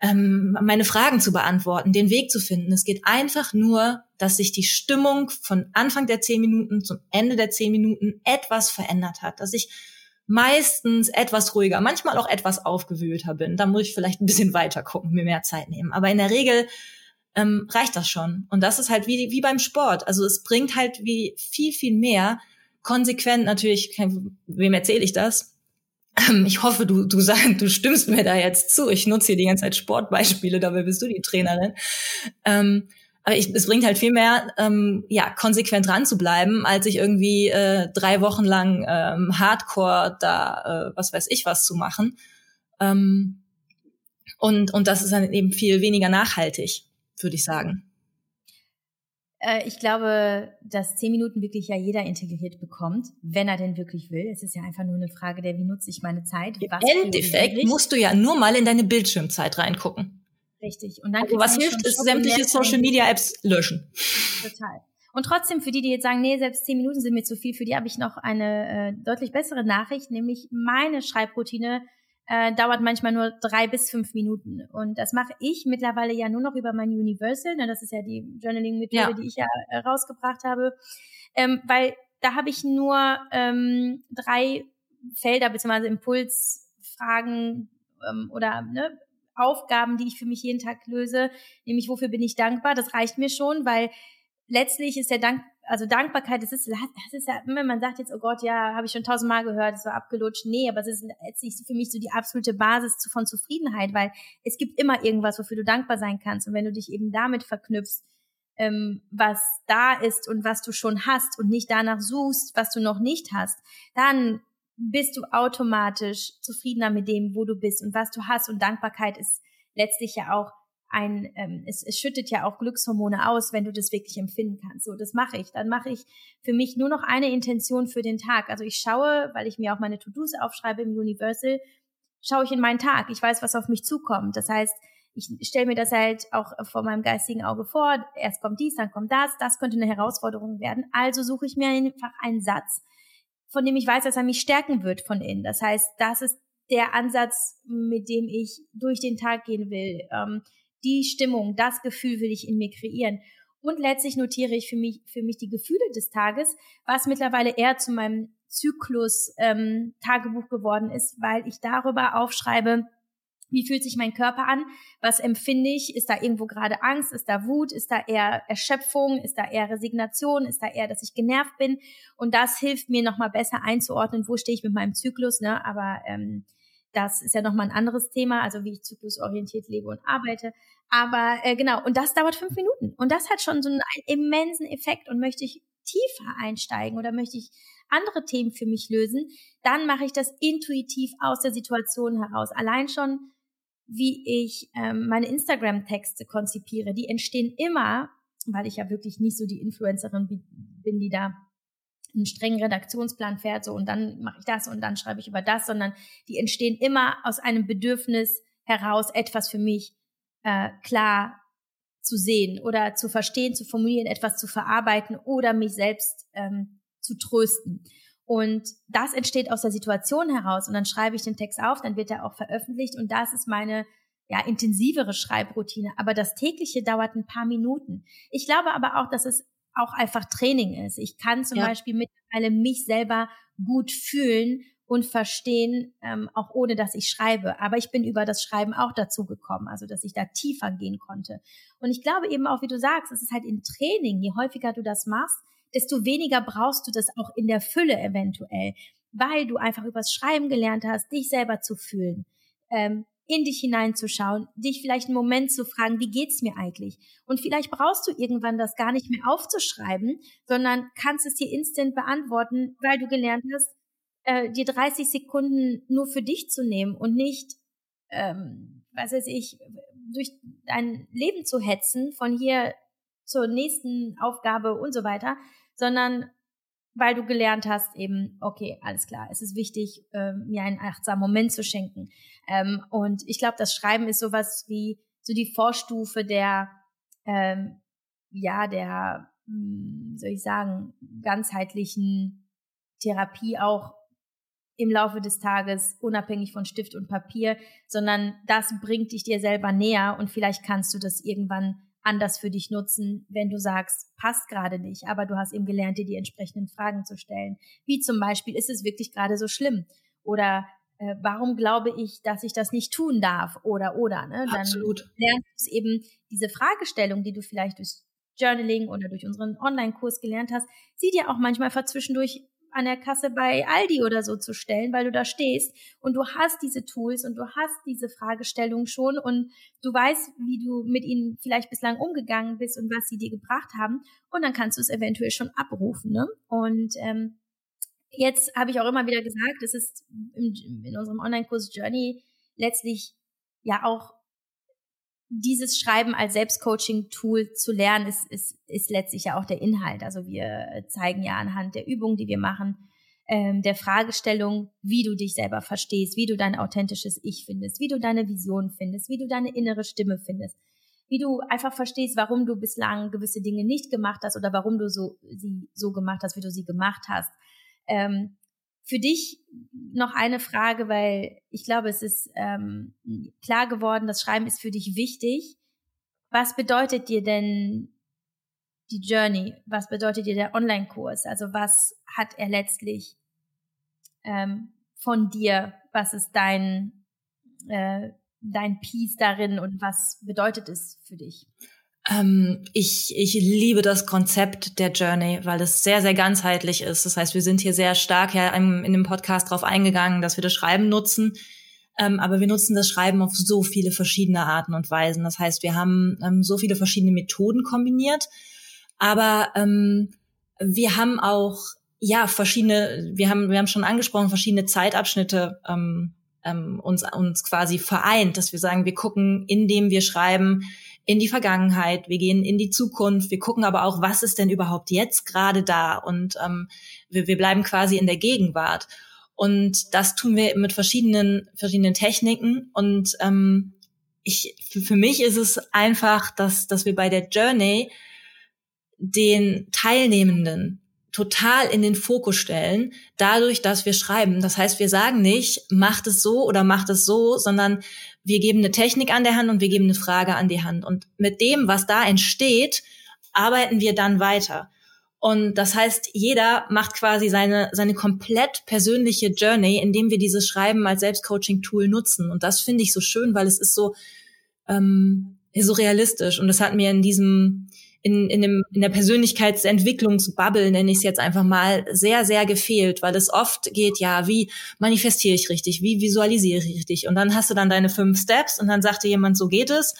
ähm, meine Fragen zu beantworten, den Weg zu finden. Es geht einfach nur, dass sich die Stimmung von Anfang der 10 Minuten zum Ende der 10 Minuten etwas verändert hat, dass ich meistens etwas ruhiger, manchmal auch etwas aufgewühlter bin. Da muss ich vielleicht ein bisschen weiter gucken, mir mehr Zeit nehmen. Aber in der Regel ähm, reicht das schon. Und das ist halt wie, wie beim Sport. Also es bringt halt wie viel, viel mehr. Konsequent natürlich, wem erzähle ich das? Ähm, ich hoffe, du, du, sag, du stimmst mir da jetzt zu. Ich nutze hier die ganze Zeit Sportbeispiele, dabei bist du die Trainerin. Ähm, ich, es bringt halt viel mehr, ähm, ja, konsequent dran zu bleiben, als ich irgendwie äh, drei Wochen lang ähm, Hardcore da, äh, was weiß ich, was zu machen. Ähm, und, und das ist dann eben viel weniger nachhaltig, würde ich sagen. Äh, ich glaube, dass zehn Minuten wirklich ja jeder integriert bekommt, wenn er denn wirklich will. Es ist ja einfach nur eine Frage der, wie nutze ich meine Zeit? Im Endeffekt musst du ja nur mal in deine Bildschirmzeit reingucken. Richtig. Und dann also was hilft, ist sämtliche Social Media Apps löschen. Total. Und trotzdem, für die, die jetzt sagen, nee, selbst zehn Minuten sind mir zu viel, für die habe ich noch eine äh, deutlich bessere Nachricht, nämlich meine Schreibroutine äh, dauert manchmal nur drei bis fünf Minuten. Und das mache ich mittlerweile ja nur noch über mein Universal. Ne, das ist ja die Journaling-Methode, ja. die ich ja äh, rausgebracht habe. Ähm, weil da habe ich nur ähm, drei Felder beziehungsweise Impulsfragen ähm, oder ne, Aufgaben, die ich für mich jeden Tag löse, nämlich wofür bin ich dankbar, das reicht mir schon, weil letztlich ist der Dank, also Dankbarkeit, das ist, das ist ja, wenn man sagt jetzt, oh Gott, ja, habe ich schon tausendmal gehört, das war abgelutscht. Nee, aber es ist letztlich für mich so die absolute Basis von Zufriedenheit, weil es gibt immer irgendwas, wofür du dankbar sein kannst. Und wenn du dich eben damit verknüpfst, ähm, was da ist und was du schon hast und nicht danach suchst, was du noch nicht hast, dann bist du automatisch zufriedener mit dem, wo du bist und was du hast. Und Dankbarkeit ist letztlich ja auch ein, ähm, es, es schüttet ja auch Glückshormone aus, wenn du das wirklich empfinden kannst. So, das mache ich. Dann mache ich für mich nur noch eine Intention für den Tag. Also ich schaue, weil ich mir auch meine To-Dos aufschreibe im Universal, schaue ich in meinen Tag. Ich weiß, was auf mich zukommt. Das heißt, ich stelle mir das halt auch vor meinem geistigen Auge vor. Erst kommt dies, dann kommt das. Das könnte eine Herausforderung werden. Also suche ich mir einfach einen Satz, von dem ich weiß, dass er mich stärken wird von innen. Das heißt, das ist der Ansatz, mit dem ich durch den Tag gehen will. Ähm, die Stimmung, das Gefühl will ich in mir kreieren. Und letztlich notiere ich für mich, für mich die Gefühle des Tages, was mittlerweile eher zu meinem Zyklus ähm, Tagebuch geworden ist, weil ich darüber aufschreibe, wie fühlt sich mein Körper an? Was empfinde ich? Ist da irgendwo gerade Angst? Ist da Wut? Ist da eher Erschöpfung? Ist da eher Resignation? Ist da eher, dass ich genervt bin? Und das hilft mir nochmal besser einzuordnen, wo stehe ich mit meinem Zyklus. Ne? Aber ähm, das ist ja nochmal ein anderes Thema, also wie ich zyklusorientiert lebe und arbeite. Aber äh, genau, und das dauert fünf Minuten. Und das hat schon so einen immensen Effekt. Und möchte ich tiefer einsteigen oder möchte ich andere Themen für mich lösen, dann mache ich das intuitiv aus der Situation heraus. Allein schon wie ich ähm, meine Instagram-Texte konzipiere. Die entstehen immer, weil ich ja wirklich nicht so die Influencerin bin, die da einen strengen Redaktionsplan fährt, so und dann mache ich das und dann schreibe ich über das, sondern die entstehen immer aus einem Bedürfnis heraus, etwas für mich äh, klar zu sehen oder zu verstehen, zu formulieren, etwas zu verarbeiten oder mich selbst ähm, zu trösten. Und das entsteht aus der Situation heraus und dann schreibe ich den Text auf, dann wird er auch veröffentlicht und das ist meine ja intensivere Schreibroutine. Aber das tägliche dauert ein paar Minuten. Ich glaube aber auch, dass es auch einfach Training ist. Ich kann zum ja. Beispiel mittlerweile mich selber gut fühlen und verstehen, ähm, auch ohne dass ich schreibe. Aber ich bin über das Schreiben auch dazu gekommen, also dass ich da tiefer gehen konnte. Und ich glaube eben auch, wie du sagst, es ist halt in Training, je häufiger du das machst, desto weniger brauchst du das auch in der Fülle eventuell, weil du einfach übers Schreiben gelernt hast, dich selber zu fühlen, ähm, in dich hineinzuschauen, dich vielleicht einen Moment zu fragen, wie geht's mir eigentlich? Und vielleicht brauchst du irgendwann das gar nicht mehr aufzuschreiben, sondern kannst es dir instant beantworten, weil du gelernt hast, äh, dir 30 Sekunden nur für dich zu nehmen und nicht, ähm, was weiß ich, durch dein Leben zu hetzen, von hier zur nächsten Aufgabe und so weiter, sondern weil du gelernt hast, eben, okay, alles klar, es ist wichtig, äh, mir einen achtsamen Moment zu schenken. Ähm, und ich glaube, das Schreiben ist sowas wie so die Vorstufe der, ähm, ja, der, hm, wie soll ich sagen, ganzheitlichen Therapie auch im Laufe des Tages, unabhängig von Stift und Papier, sondern das bringt dich dir selber näher und vielleicht kannst du das irgendwann anders für dich nutzen, wenn du sagst, passt gerade nicht, aber du hast eben gelernt, dir die entsprechenden Fragen zu stellen. Wie zum Beispiel, ist es wirklich gerade so schlimm? Oder äh, warum glaube ich, dass ich das nicht tun darf? Oder, oder, ne? Dann Absolut. lernst du eben diese Fragestellung, die du vielleicht durch Journaling oder durch unseren Online-Kurs gelernt hast, sie dir auch manchmal verzwischendurch an der Kasse bei Aldi oder so zu stellen, weil du da stehst und du hast diese Tools und du hast diese Fragestellung schon und du weißt, wie du mit ihnen vielleicht bislang umgegangen bist und was sie dir gebracht haben und dann kannst du es eventuell schon abrufen. Ne? Und ähm, jetzt habe ich auch immer wieder gesagt, es ist im, in unserem Online-Kurs Journey letztlich ja auch dieses Schreiben als Selbstcoaching-Tool zu lernen, ist, ist, ist letztlich ja auch der Inhalt. Also wir zeigen ja anhand der Übungen, die wir machen, ähm, der Fragestellung, wie du dich selber verstehst, wie du dein authentisches Ich findest, wie du deine Vision findest, wie du deine innere Stimme findest, wie du einfach verstehst, warum du bislang gewisse Dinge nicht gemacht hast oder warum du so, sie so gemacht hast, wie du sie gemacht hast. Ähm, für dich noch eine Frage, weil ich glaube, es ist ähm, klar geworden, das Schreiben ist für dich wichtig. Was bedeutet dir denn die Journey? Was bedeutet dir der Online-Kurs? Also was hat er letztlich ähm, von dir? Was ist dein, äh, dein Piece darin und was bedeutet es für dich? Ähm, ich, ich liebe das Konzept der Journey, weil es sehr, sehr ganzheitlich ist. Das heißt, wir sind hier sehr stark ja in dem Podcast darauf eingegangen, dass wir das Schreiben nutzen. Ähm, aber wir nutzen das Schreiben auf so viele verschiedene Arten und Weisen. Das heißt, wir haben ähm, so viele verschiedene Methoden kombiniert. Aber ähm, wir haben auch ja verschiedene, wir haben, wir haben schon angesprochen, verschiedene Zeitabschnitte ähm, ähm, uns, uns quasi vereint, dass wir sagen, wir gucken, indem wir schreiben, in die Vergangenheit, wir gehen in die Zukunft, wir gucken aber auch, was ist denn überhaupt jetzt gerade da und ähm, wir, wir bleiben quasi in der Gegenwart. Und das tun wir mit verschiedenen, verschiedenen Techniken. Und ähm, ich, für mich ist es einfach, dass, dass wir bei der Journey den Teilnehmenden total in den Fokus stellen, dadurch, dass wir schreiben. Das heißt, wir sagen nicht, macht es so oder macht es so, sondern wir geben eine Technik an der Hand und wir geben eine Frage an die Hand. Und mit dem, was da entsteht, arbeiten wir dann weiter. Und das heißt, jeder macht quasi seine, seine komplett persönliche Journey, indem wir dieses Schreiben als Selbstcoaching-Tool nutzen. Und das finde ich so schön, weil es ist so, ähm, so realistisch. Und das hat mir in diesem, in, in, dem, in der Persönlichkeitsentwicklungsbubble, nenne ich es jetzt einfach mal, sehr, sehr gefehlt, weil es oft geht, ja, wie manifestiere ich richtig, wie visualisiere ich richtig? Und dann hast du dann deine fünf Steps und dann sagt dir jemand, so geht es.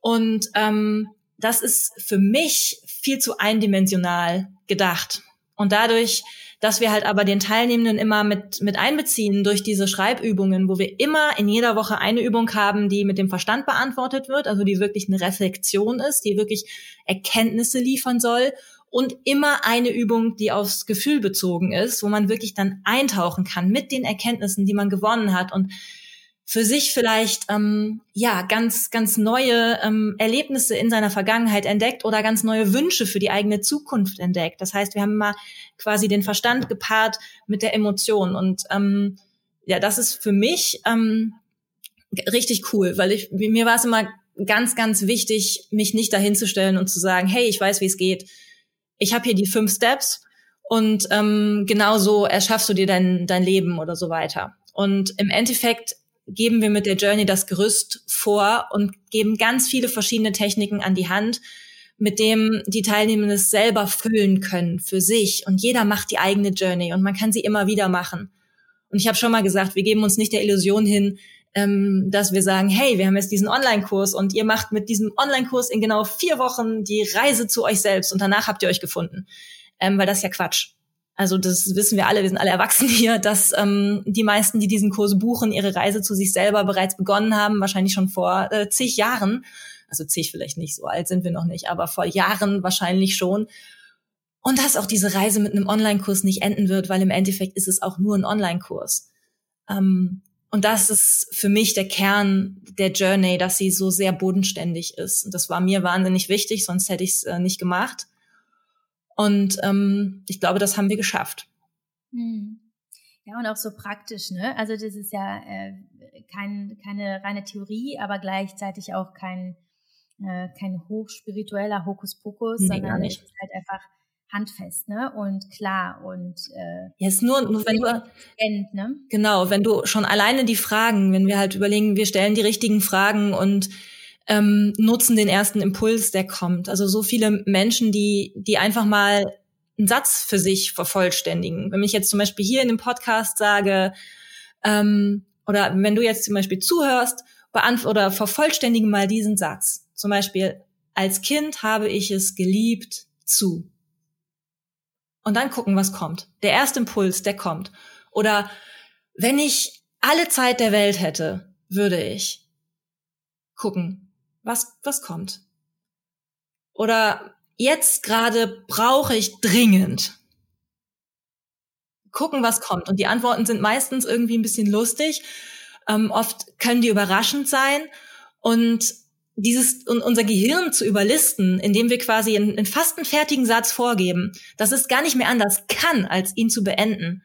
Und ähm, das ist für mich viel zu eindimensional gedacht. Und dadurch dass wir halt aber den Teilnehmenden immer mit, mit einbeziehen durch diese Schreibübungen, wo wir immer in jeder Woche eine Übung haben, die mit dem Verstand beantwortet wird, also die wirklich eine Reflexion ist, die wirklich Erkenntnisse liefern soll und immer eine Übung, die aufs Gefühl bezogen ist, wo man wirklich dann eintauchen kann mit den Erkenntnissen, die man gewonnen hat und für sich vielleicht ähm, ja ganz ganz neue ähm, Erlebnisse in seiner Vergangenheit entdeckt oder ganz neue Wünsche für die eigene Zukunft entdeckt. Das heißt, wir haben mal quasi den Verstand gepaart mit der Emotion und ähm, ja, das ist für mich ähm, richtig cool, weil ich mir war es immer ganz ganz wichtig, mich nicht dahinzustellen und zu sagen, hey, ich weiß, wie es geht. Ich habe hier die fünf Steps und ähm, genau so erschaffst du dir dein dein Leben oder so weiter. Und im Endeffekt geben wir mit der Journey das Gerüst vor und geben ganz viele verschiedene Techniken an die Hand, mit dem die Teilnehmenden es selber füllen können für sich. Und jeder macht die eigene Journey und man kann sie immer wieder machen. Und ich habe schon mal gesagt, wir geben uns nicht der Illusion hin, ähm, dass wir sagen, hey, wir haben jetzt diesen Online-Kurs und ihr macht mit diesem Online-Kurs in genau vier Wochen die Reise zu euch selbst und danach habt ihr euch gefunden. Ähm, weil das ist ja Quatsch. Also das wissen wir alle, wir sind alle erwachsen hier, dass ähm, die meisten, die diesen Kurs buchen, ihre Reise zu sich selber bereits begonnen haben, wahrscheinlich schon vor äh, zig Jahren. Also zig vielleicht nicht, so alt sind wir noch nicht, aber vor Jahren wahrscheinlich schon. Und dass auch diese Reise mit einem Online-Kurs nicht enden wird, weil im Endeffekt ist es auch nur ein Online-Kurs. Ähm, und das ist für mich der Kern der Journey, dass sie so sehr bodenständig ist. Und das war mir wahnsinnig wichtig, sonst hätte ich es äh, nicht gemacht. Und ähm, ich glaube, das haben wir geschafft. Hm. Ja, und auch so praktisch, ne? Also das ist ja äh, kein, keine reine Theorie, aber gleichzeitig auch kein, äh, kein hochspiritueller Hokuspokus, nee, sondern es ist halt einfach handfest, ne? Und klar und äh, ist nur, nur wenn du end, ne? genau, wenn du schon alleine die Fragen, wenn wir halt überlegen, wir stellen die richtigen Fragen und ähm, nutzen den ersten Impuls, der kommt. Also so viele Menschen, die, die einfach mal einen Satz für sich vervollständigen. Wenn ich jetzt zum Beispiel hier in dem Podcast sage, ähm, oder wenn du jetzt zum Beispiel zuhörst, beantworte oder vervollständige mal diesen Satz. Zum Beispiel, als Kind habe ich es geliebt zu. Und dann gucken, was kommt. Der erste Impuls, der kommt. Oder wenn ich alle Zeit der Welt hätte, würde ich gucken, was, was kommt? Oder jetzt gerade brauche ich dringend. Gucken, was kommt. Und die Antworten sind meistens irgendwie ein bisschen lustig. Ähm, oft können die überraschend sein. Und dieses, unser Gehirn zu überlisten, indem wir quasi einen, einen fast einen fertigen Satz vorgeben, das ist gar nicht mehr anders kann, als ihn zu beenden.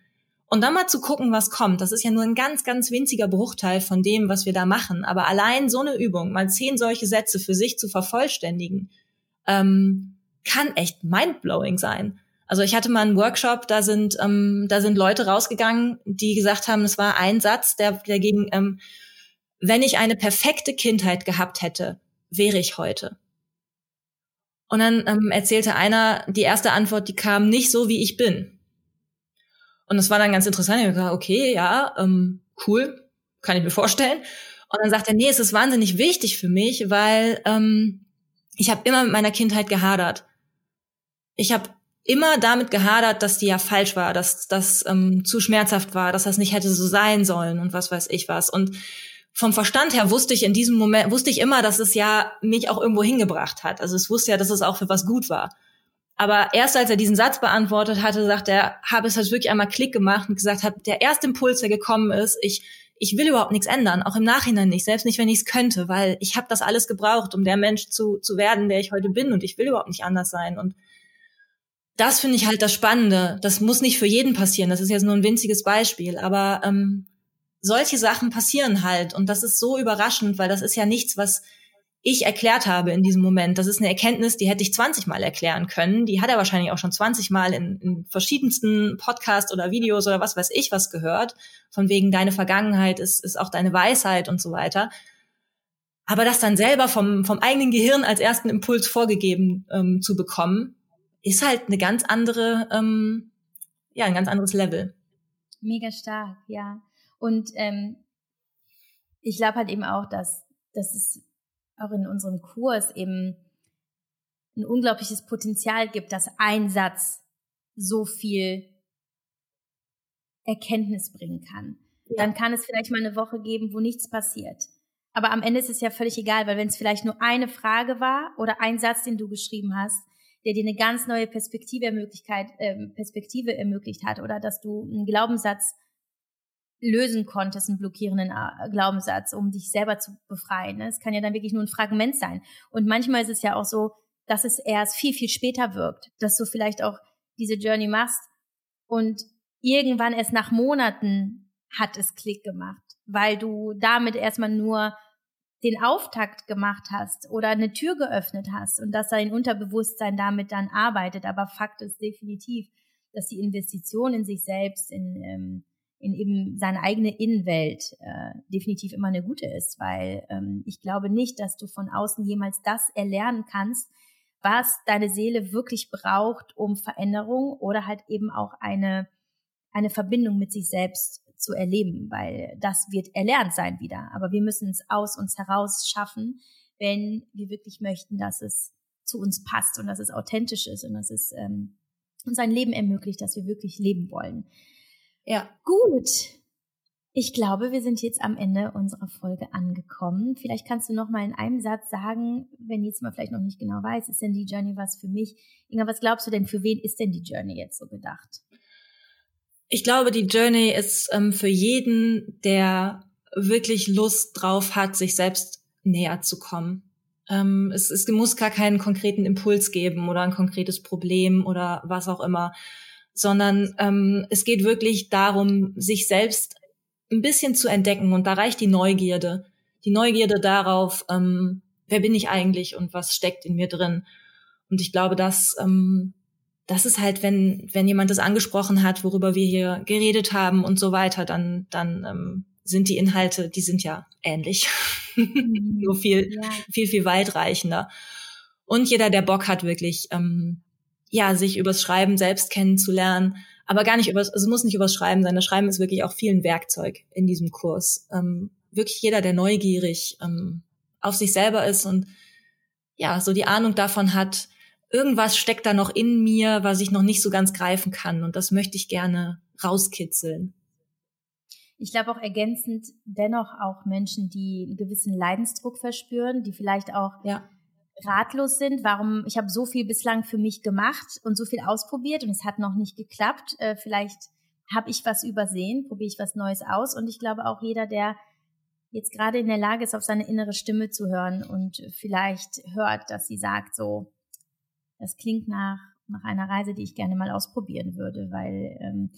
Und dann mal zu gucken, was kommt. Das ist ja nur ein ganz, ganz winziger Bruchteil von dem, was wir da machen. Aber allein so eine Übung, mal zehn solche Sätze für sich zu vervollständigen, ähm, kann echt mindblowing sein. Also ich hatte mal einen Workshop, da sind ähm, da sind Leute rausgegangen, die gesagt haben, es war ein Satz, der, der gegen ähm, wenn ich eine perfekte Kindheit gehabt hätte, wäre ich heute. Und dann ähm, erzählte einer, die erste Antwort, die kam nicht so, wie ich bin. Und das war dann ganz interessant. Ich habe gesagt, okay, ja, ähm, cool, kann ich mir vorstellen. Und dann sagt er, nee, es ist wahnsinnig wichtig für mich, weil ähm, ich habe immer mit meiner Kindheit gehadert. Ich habe immer damit gehadert, dass die ja falsch war, dass das ähm, zu schmerzhaft war, dass das nicht hätte so sein sollen und was weiß ich was. Und vom Verstand her wusste ich in diesem Moment, wusste ich immer, dass es ja mich auch irgendwo hingebracht hat. Also es wusste ja, dass es auch für was gut war. Aber erst als er diesen Satz beantwortet hatte, sagt er, habe es halt wirklich einmal Klick gemacht und gesagt hat, der erste Impuls, der gekommen ist, ich ich will überhaupt nichts ändern, auch im Nachhinein nicht, selbst nicht, wenn ich es könnte, weil ich habe das alles gebraucht, um der Mensch zu, zu werden, der ich heute bin und ich will überhaupt nicht anders sein. Und das finde ich halt das Spannende. Das muss nicht für jeden passieren, das ist jetzt nur ein winziges Beispiel, aber ähm, solche Sachen passieren halt und das ist so überraschend, weil das ist ja nichts, was ich erklärt habe in diesem Moment. Das ist eine Erkenntnis, die hätte ich 20 Mal erklären können. Die hat er wahrscheinlich auch schon 20 Mal in, in verschiedensten Podcasts oder Videos oder was weiß ich was gehört. Von wegen deine Vergangenheit ist, ist auch deine Weisheit und so weiter. Aber das dann selber vom, vom eigenen Gehirn als ersten Impuls vorgegeben ähm, zu bekommen, ist halt eine ganz andere, ähm, ja, ein ganz anderes Level. Mega stark, ja. Und ähm, ich glaube halt eben auch, dass, dass es auch in unserem Kurs eben ein unglaubliches Potenzial gibt, dass ein Satz so viel Erkenntnis bringen kann. Ja. Dann kann es vielleicht mal eine Woche geben, wo nichts passiert. Aber am Ende ist es ja völlig egal, weil wenn es vielleicht nur eine Frage war oder ein Satz, den du geschrieben hast, der dir eine ganz neue Perspektive, äh, Perspektive ermöglicht hat oder dass du einen Glaubenssatz lösen konntest, einen blockierenden äh, Glaubenssatz, um dich selber zu befreien. Ne? Es kann ja dann wirklich nur ein Fragment sein. Und manchmal ist es ja auch so, dass es erst viel, viel später wirkt, dass du vielleicht auch diese Journey machst und irgendwann erst nach Monaten hat es Klick gemacht, weil du damit erstmal nur den Auftakt gemacht hast oder eine Tür geöffnet hast und dass dein Unterbewusstsein damit dann arbeitet. Aber Fakt ist definitiv, dass die Investition in sich selbst, in ähm, in eben seine eigene Innenwelt äh, definitiv immer eine gute ist, weil ähm, ich glaube nicht, dass du von außen jemals das erlernen kannst, was deine Seele wirklich braucht, um Veränderung oder halt eben auch eine, eine Verbindung mit sich selbst zu erleben, weil das wird erlernt sein wieder. Aber wir müssen es aus uns heraus schaffen, wenn wir wirklich möchten, dass es zu uns passt und dass es authentisch ist und dass es ähm, uns ein Leben ermöglicht, das wir wirklich leben wollen. Ja. Gut. Ich glaube, wir sind jetzt am Ende unserer Folge angekommen. Vielleicht kannst du noch mal in einem Satz sagen, wenn jetzt mal vielleicht noch nicht genau weiß, ist denn die Journey was für mich? Inga, was glaubst du denn, für wen ist denn die Journey jetzt so gedacht? Ich glaube, die Journey ist ähm, für jeden, der wirklich Lust drauf hat, sich selbst näher zu kommen. Ähm, es, es muss gar keinen konkreten Impuls geben oder ein konkretes Problem oder was auch immer sondern ähm, es geht wirklich darum, sich selbst ein bisschen zu entdecken und da reicht die Neugierde. Die Neugierde darauf, ähm, wer bin ich eigentlich und was steckt in mir drin. Und ich glaube, dass ähm, das ist halt, wenn, wenn jemand das angesprochen hat, worüber wir hier geredet haben und so weiter, dann, dann ähm, sind die Inhalte, die sind ja ähnlich. Mhm. Nur viel, ja. viel, viel weitreichender. Und jeder, der Bock hat, wirklich ähm, ja, sich übers Schreiben selbst kennenzulernen, aber gar nicht übers, also es muss nicht übers Schreiben sein. Das Schreiben ist wirklich auch viel ein Werkzeug in diesem Kurs. Ähm, wirklich jeder, der neugierig ähm, auf sich selber ist und ja, so die Ahnung davon hat, irgendwas steckt da noch in mir, was ich noch nicht so ganz greifen kann und das möchte ich gerne rauskitzeln. Ich glaube auch ergänzend dennoch auch Menschen, die einen gewissen Leidensdruck verspüren, die vielleicht auch ja ratlos sind, warum ich habe so viel bislang für mich gemacht und so viel ausprobiert und es hat noch nicht geklappt. Äh, vielleicht habe ich was übersehen, probiere ich was Neues aus und ich glaube auch jeder, der jetzt gerade in der Lage ist, auf seine innere Stimme zu hören und vielleicht hört, dass sie sagt, so, das klingt nach, nach einer Reise, die ich gerne mal ausprobieren würde, weil ähm,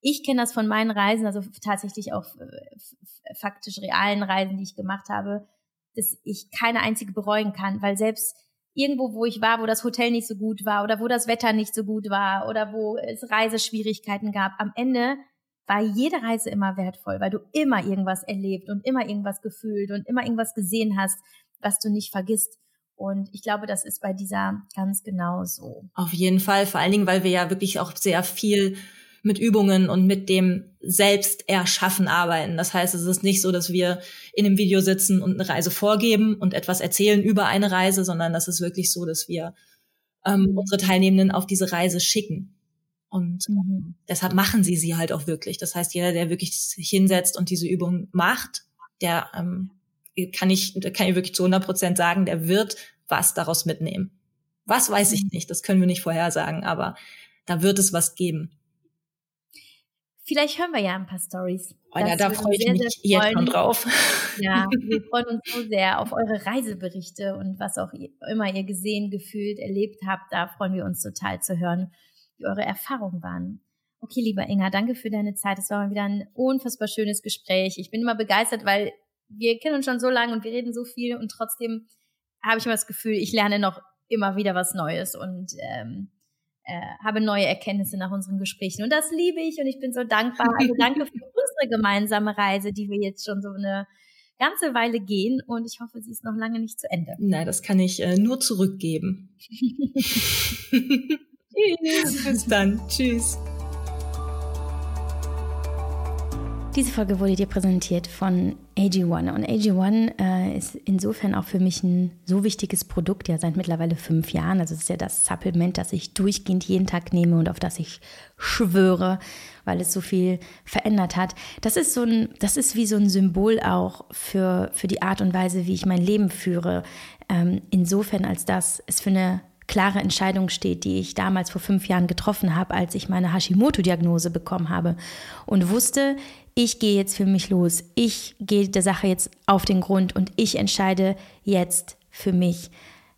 ich kenne das von meinen Reisen, also tatsächlich auch äh, faktisch realen Reisen, die ich gemacht habe, dass ich keine einzige bereuen kann, weil selbst irgendwo, wo ich war, wo das Hotel nicht so gut war oder wo das Wetter nicht so gut war oder wo es Reiseschwierigkeiten gab, am Ende war jede Reise immer wertvoll, weil du immer irgendwas erlebt und immer irgendwas gefühlt und immer irgendwas gesehen hast, was du nicht vergisst. Und ich glaube, das ist bei dieser ganz genau so. Auf jeden Fall, vor allen Dingen, weil wir ja wirklich auch sehr viel mit Übungen und mit dem Selbsterschaffen arbeiten. Das heißt, es ist nicht so, dass wir in einem Video sitzen und eine Reise vorgeben und etwas erzählen über eine Reise, sondern das ist wirklich so, dass wir ähm, unsere Teilnehmenden auf diese Reise schicken. Und mhm. deshalb machen sie sie halt auch wirklich. Das heißt, jeder, der wirklich sich hinsetzt und diese Übung macht, der ähm, kann ich, kann ich wirklich zu 100 Prozent sagen, der wird was daraus mitnehmen. Was weiß ich mhm. nicht, das können wir nicht vorhersagen, aber da wird es was geben. Vielleicht hören wir ja ein paar Stories. Oh ja, da freue ich sehr, mich sehr jetzt schon drauf. Ja, wir freuen uns so sehr auf eure Reiseberichte und was auch immer ihr gesehen, gefühlt, erlebt habt. Da freuen wir uns total zu hören, wie eure Erfahrungen waren. Okay, lieber Inga, danke für deine Zeit. Es war mal wieder ein unfassbar schönes Gespräch. Ich bin immer begeistert, weil wir kennen uns schon so lange und wir reden so viel und trotzdem habe ich immer das Gefühl, ich lerne noch immer wieder was Neues und ähm, äh, habe neue Erkenntnisse nach unseren Gesprächen. Und das liebe ich und ich bin so dankbar. Also danke für unsere gemeinsame Reise, die wir jetzt schon so eine ganze Weile gehen und ich hoffe, sie ist noch lange nicht zu Ende. Nein, das kann ich äh, nur zurückgeben. Tschüss. Bis dann. Tschüss. Diese Folge wurde dir präsentiert von AG1 und AG1 äh, ist insofern auch für mich ein so wichtiges Produkt, ja seit mittlerweile fünf Jahren. Also es ist ja das Supplement, das ich durchgehend jeden Tag nehme und auf das ich schwöre, weil es so viel verändert hat. Das ist so ein, das ist wie so ein Symbol auch für, für die Art und Weise, wie ich mein Leben führe. Ähm, insofern, als dass es für eine klare Entscheidung steht, die ich damals vor fünf Jahren getroffen habe, als ich meine Hashimoto-Diagnose bekommen habe und wusste, ich gehe jetzt für mich los, ich gehe der Sache jetzt auf den Grund und ich entscheide jetzt für mich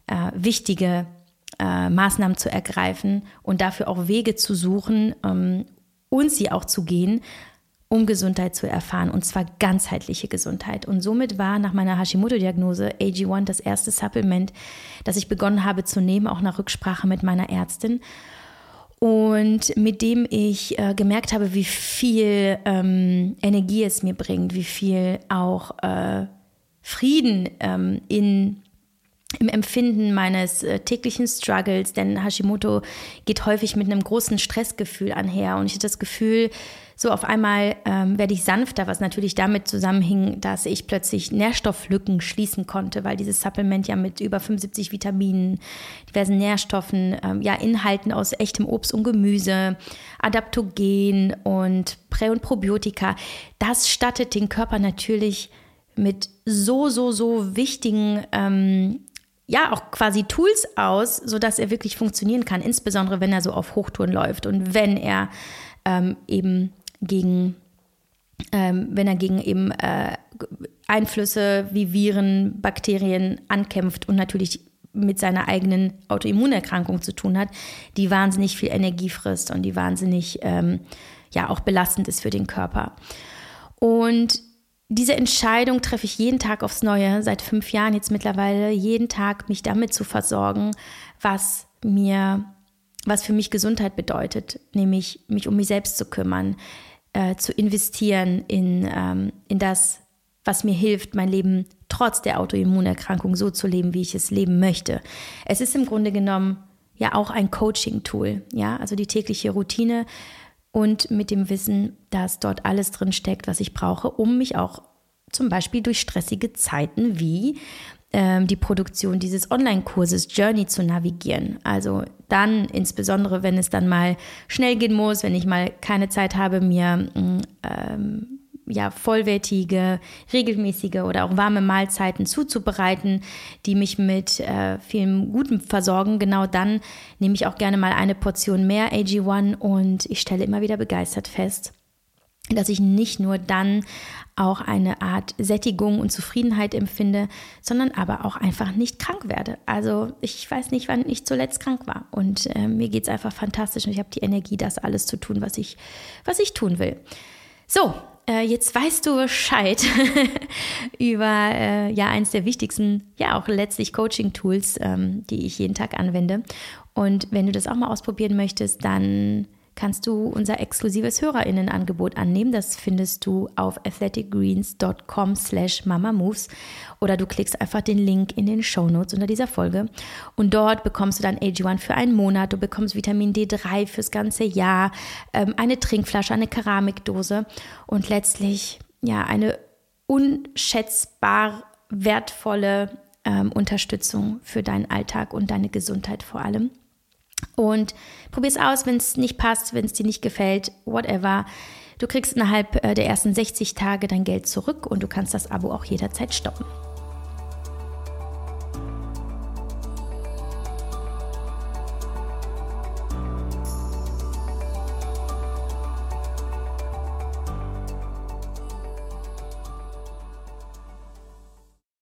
äh, wichtige äh, Maßnahmen zu ergreifen und dafür auch Wege zu suchen ähm, und sie auch zu gehen, um Gesundheit zu erfahren und zwar ganzheitliche Gesundheit. Und somit war nach meiner Hashimoto-Diagnose AG1 das erste Supplement, das ich begonnen habe zu nehmen, auch nach Rücksprache mit meiner Ärztin. Und mit dem ich äh, gemerkt habe, wie viel ähm, Energie es mir bringt, wie viel auch äh, Frieden ähm, in im Empfinden meines äh, täglichen Struggles, denn Hashimoto geht häufig mit einem großen Stressgefühl einher. Und ich hatte das Gefühl, so auf einmal ähm, werde ich sanfter, was natürlich damit zusammenhing, dass ich plötzlich Nährstofflücken schließen konnte, weil dieses Supplement ja mit über 75 Vitaminen, diversen Nährstoffen, ähm, ja Inhalten aus echtem Obst und Gemüse, Adaptogen und Prä- und Probiotika, das stattet den Körper natürlich mit so, so, so wichtigen ähm, ja auch quasi Tools aus, sodass er wirklich funktionieren kann, insbesondere wenn er so auf Hochtouren läuft und wenn er ähm, eben gegen, ähm, wenn er gegen eben äh, Einflüsse wie Viren, Bakterien ankämpft und natürlich mit seiner eigenen Autoimmunerkrankung zu tun hat, die wahnsinnig viel Energie frisst und die wahnsinnig ähm, ja auch belastend ist für den Körper. Und diese Entscheidung treffe ich jeden Tag aufs Neue, seit fünf Jahren jetzt mittlerweile, jeden Tag mich damit zu versorgen, was mir, was für mich Gesundheit bedeutet, nämlich mich um mich selbst zu kümmern, äh, zu investieren in, ähm, in das, was mir hilft, mein Leben trotz der Autoimmunerkrankung so zu leben, wie ich es leben möchte. Es ist im Grunde genommen ja auch ein Coaching-Tool, ja, also die tägliche Routine und mit dem Wissen, dass dort alles drin steckt, was ich brauche, um mich auch zum Beispiel durch stressige Zeiten wie die Produktion dieses Online-Kurses Journey zu navigieren. Also dann, insbesondere wenn es dann mal schnell gehen muss, wenn ich mal keine Zeit habe, mir mm, ähm, ja, vollwertige, regelmäßige oder auch warme Mahlzeiten zuzubereiten, die mich mit äh, vielem Gutem versorgen. Genau dann nehme ich auch gerne mal eine Portion mehr AG1 und ich stelle immer wieder begeistert fest, dass ich nicht nur dann auch eine Art Sättigung und Zufriedenheit empfinde, sondern aber auch einfach nicht krank werde. Also ich weiß nicht, wann ich zuletzt krank war. Und äh, mir geht es einfach fantastisch und ich habe die Energie, das alles zu tun, was ich, was ich tun will. So, äh, jetzt weißt du Bescheid über äh, ja eins der wichtigsten, ja auch letztlich Coaching-Tools, ähm, die ich jeden Tag anwende. Und wenn du das auch mal ausprobieren möchtest, dann kannst du unser exklusives Hörerinnenangebot annehmen. Das findest du auf athleticgreens.com slash mamamoves oder du klickst einfach den Link in den Show Notes unter dieser Folge und dort bekommst du dann AG1 für einen Monat, du bekommst Vitamin D3 fürs ganze Jahr, ähm, eine Trinkflasche, eine Keramikdose und letztlich ja eine unschätzbar wertvolle ähm, Unterstützung für deinen Alltag und deine Gesundheit vor allem. Und probier es aus, wenn es nicht passt, wenn es dir nicht gefällt, whatever. Du kriegst innerhalb äh, der ersten 60 Tage dein Geld zurück und du kannst das Abo auch jederzeit stoppen.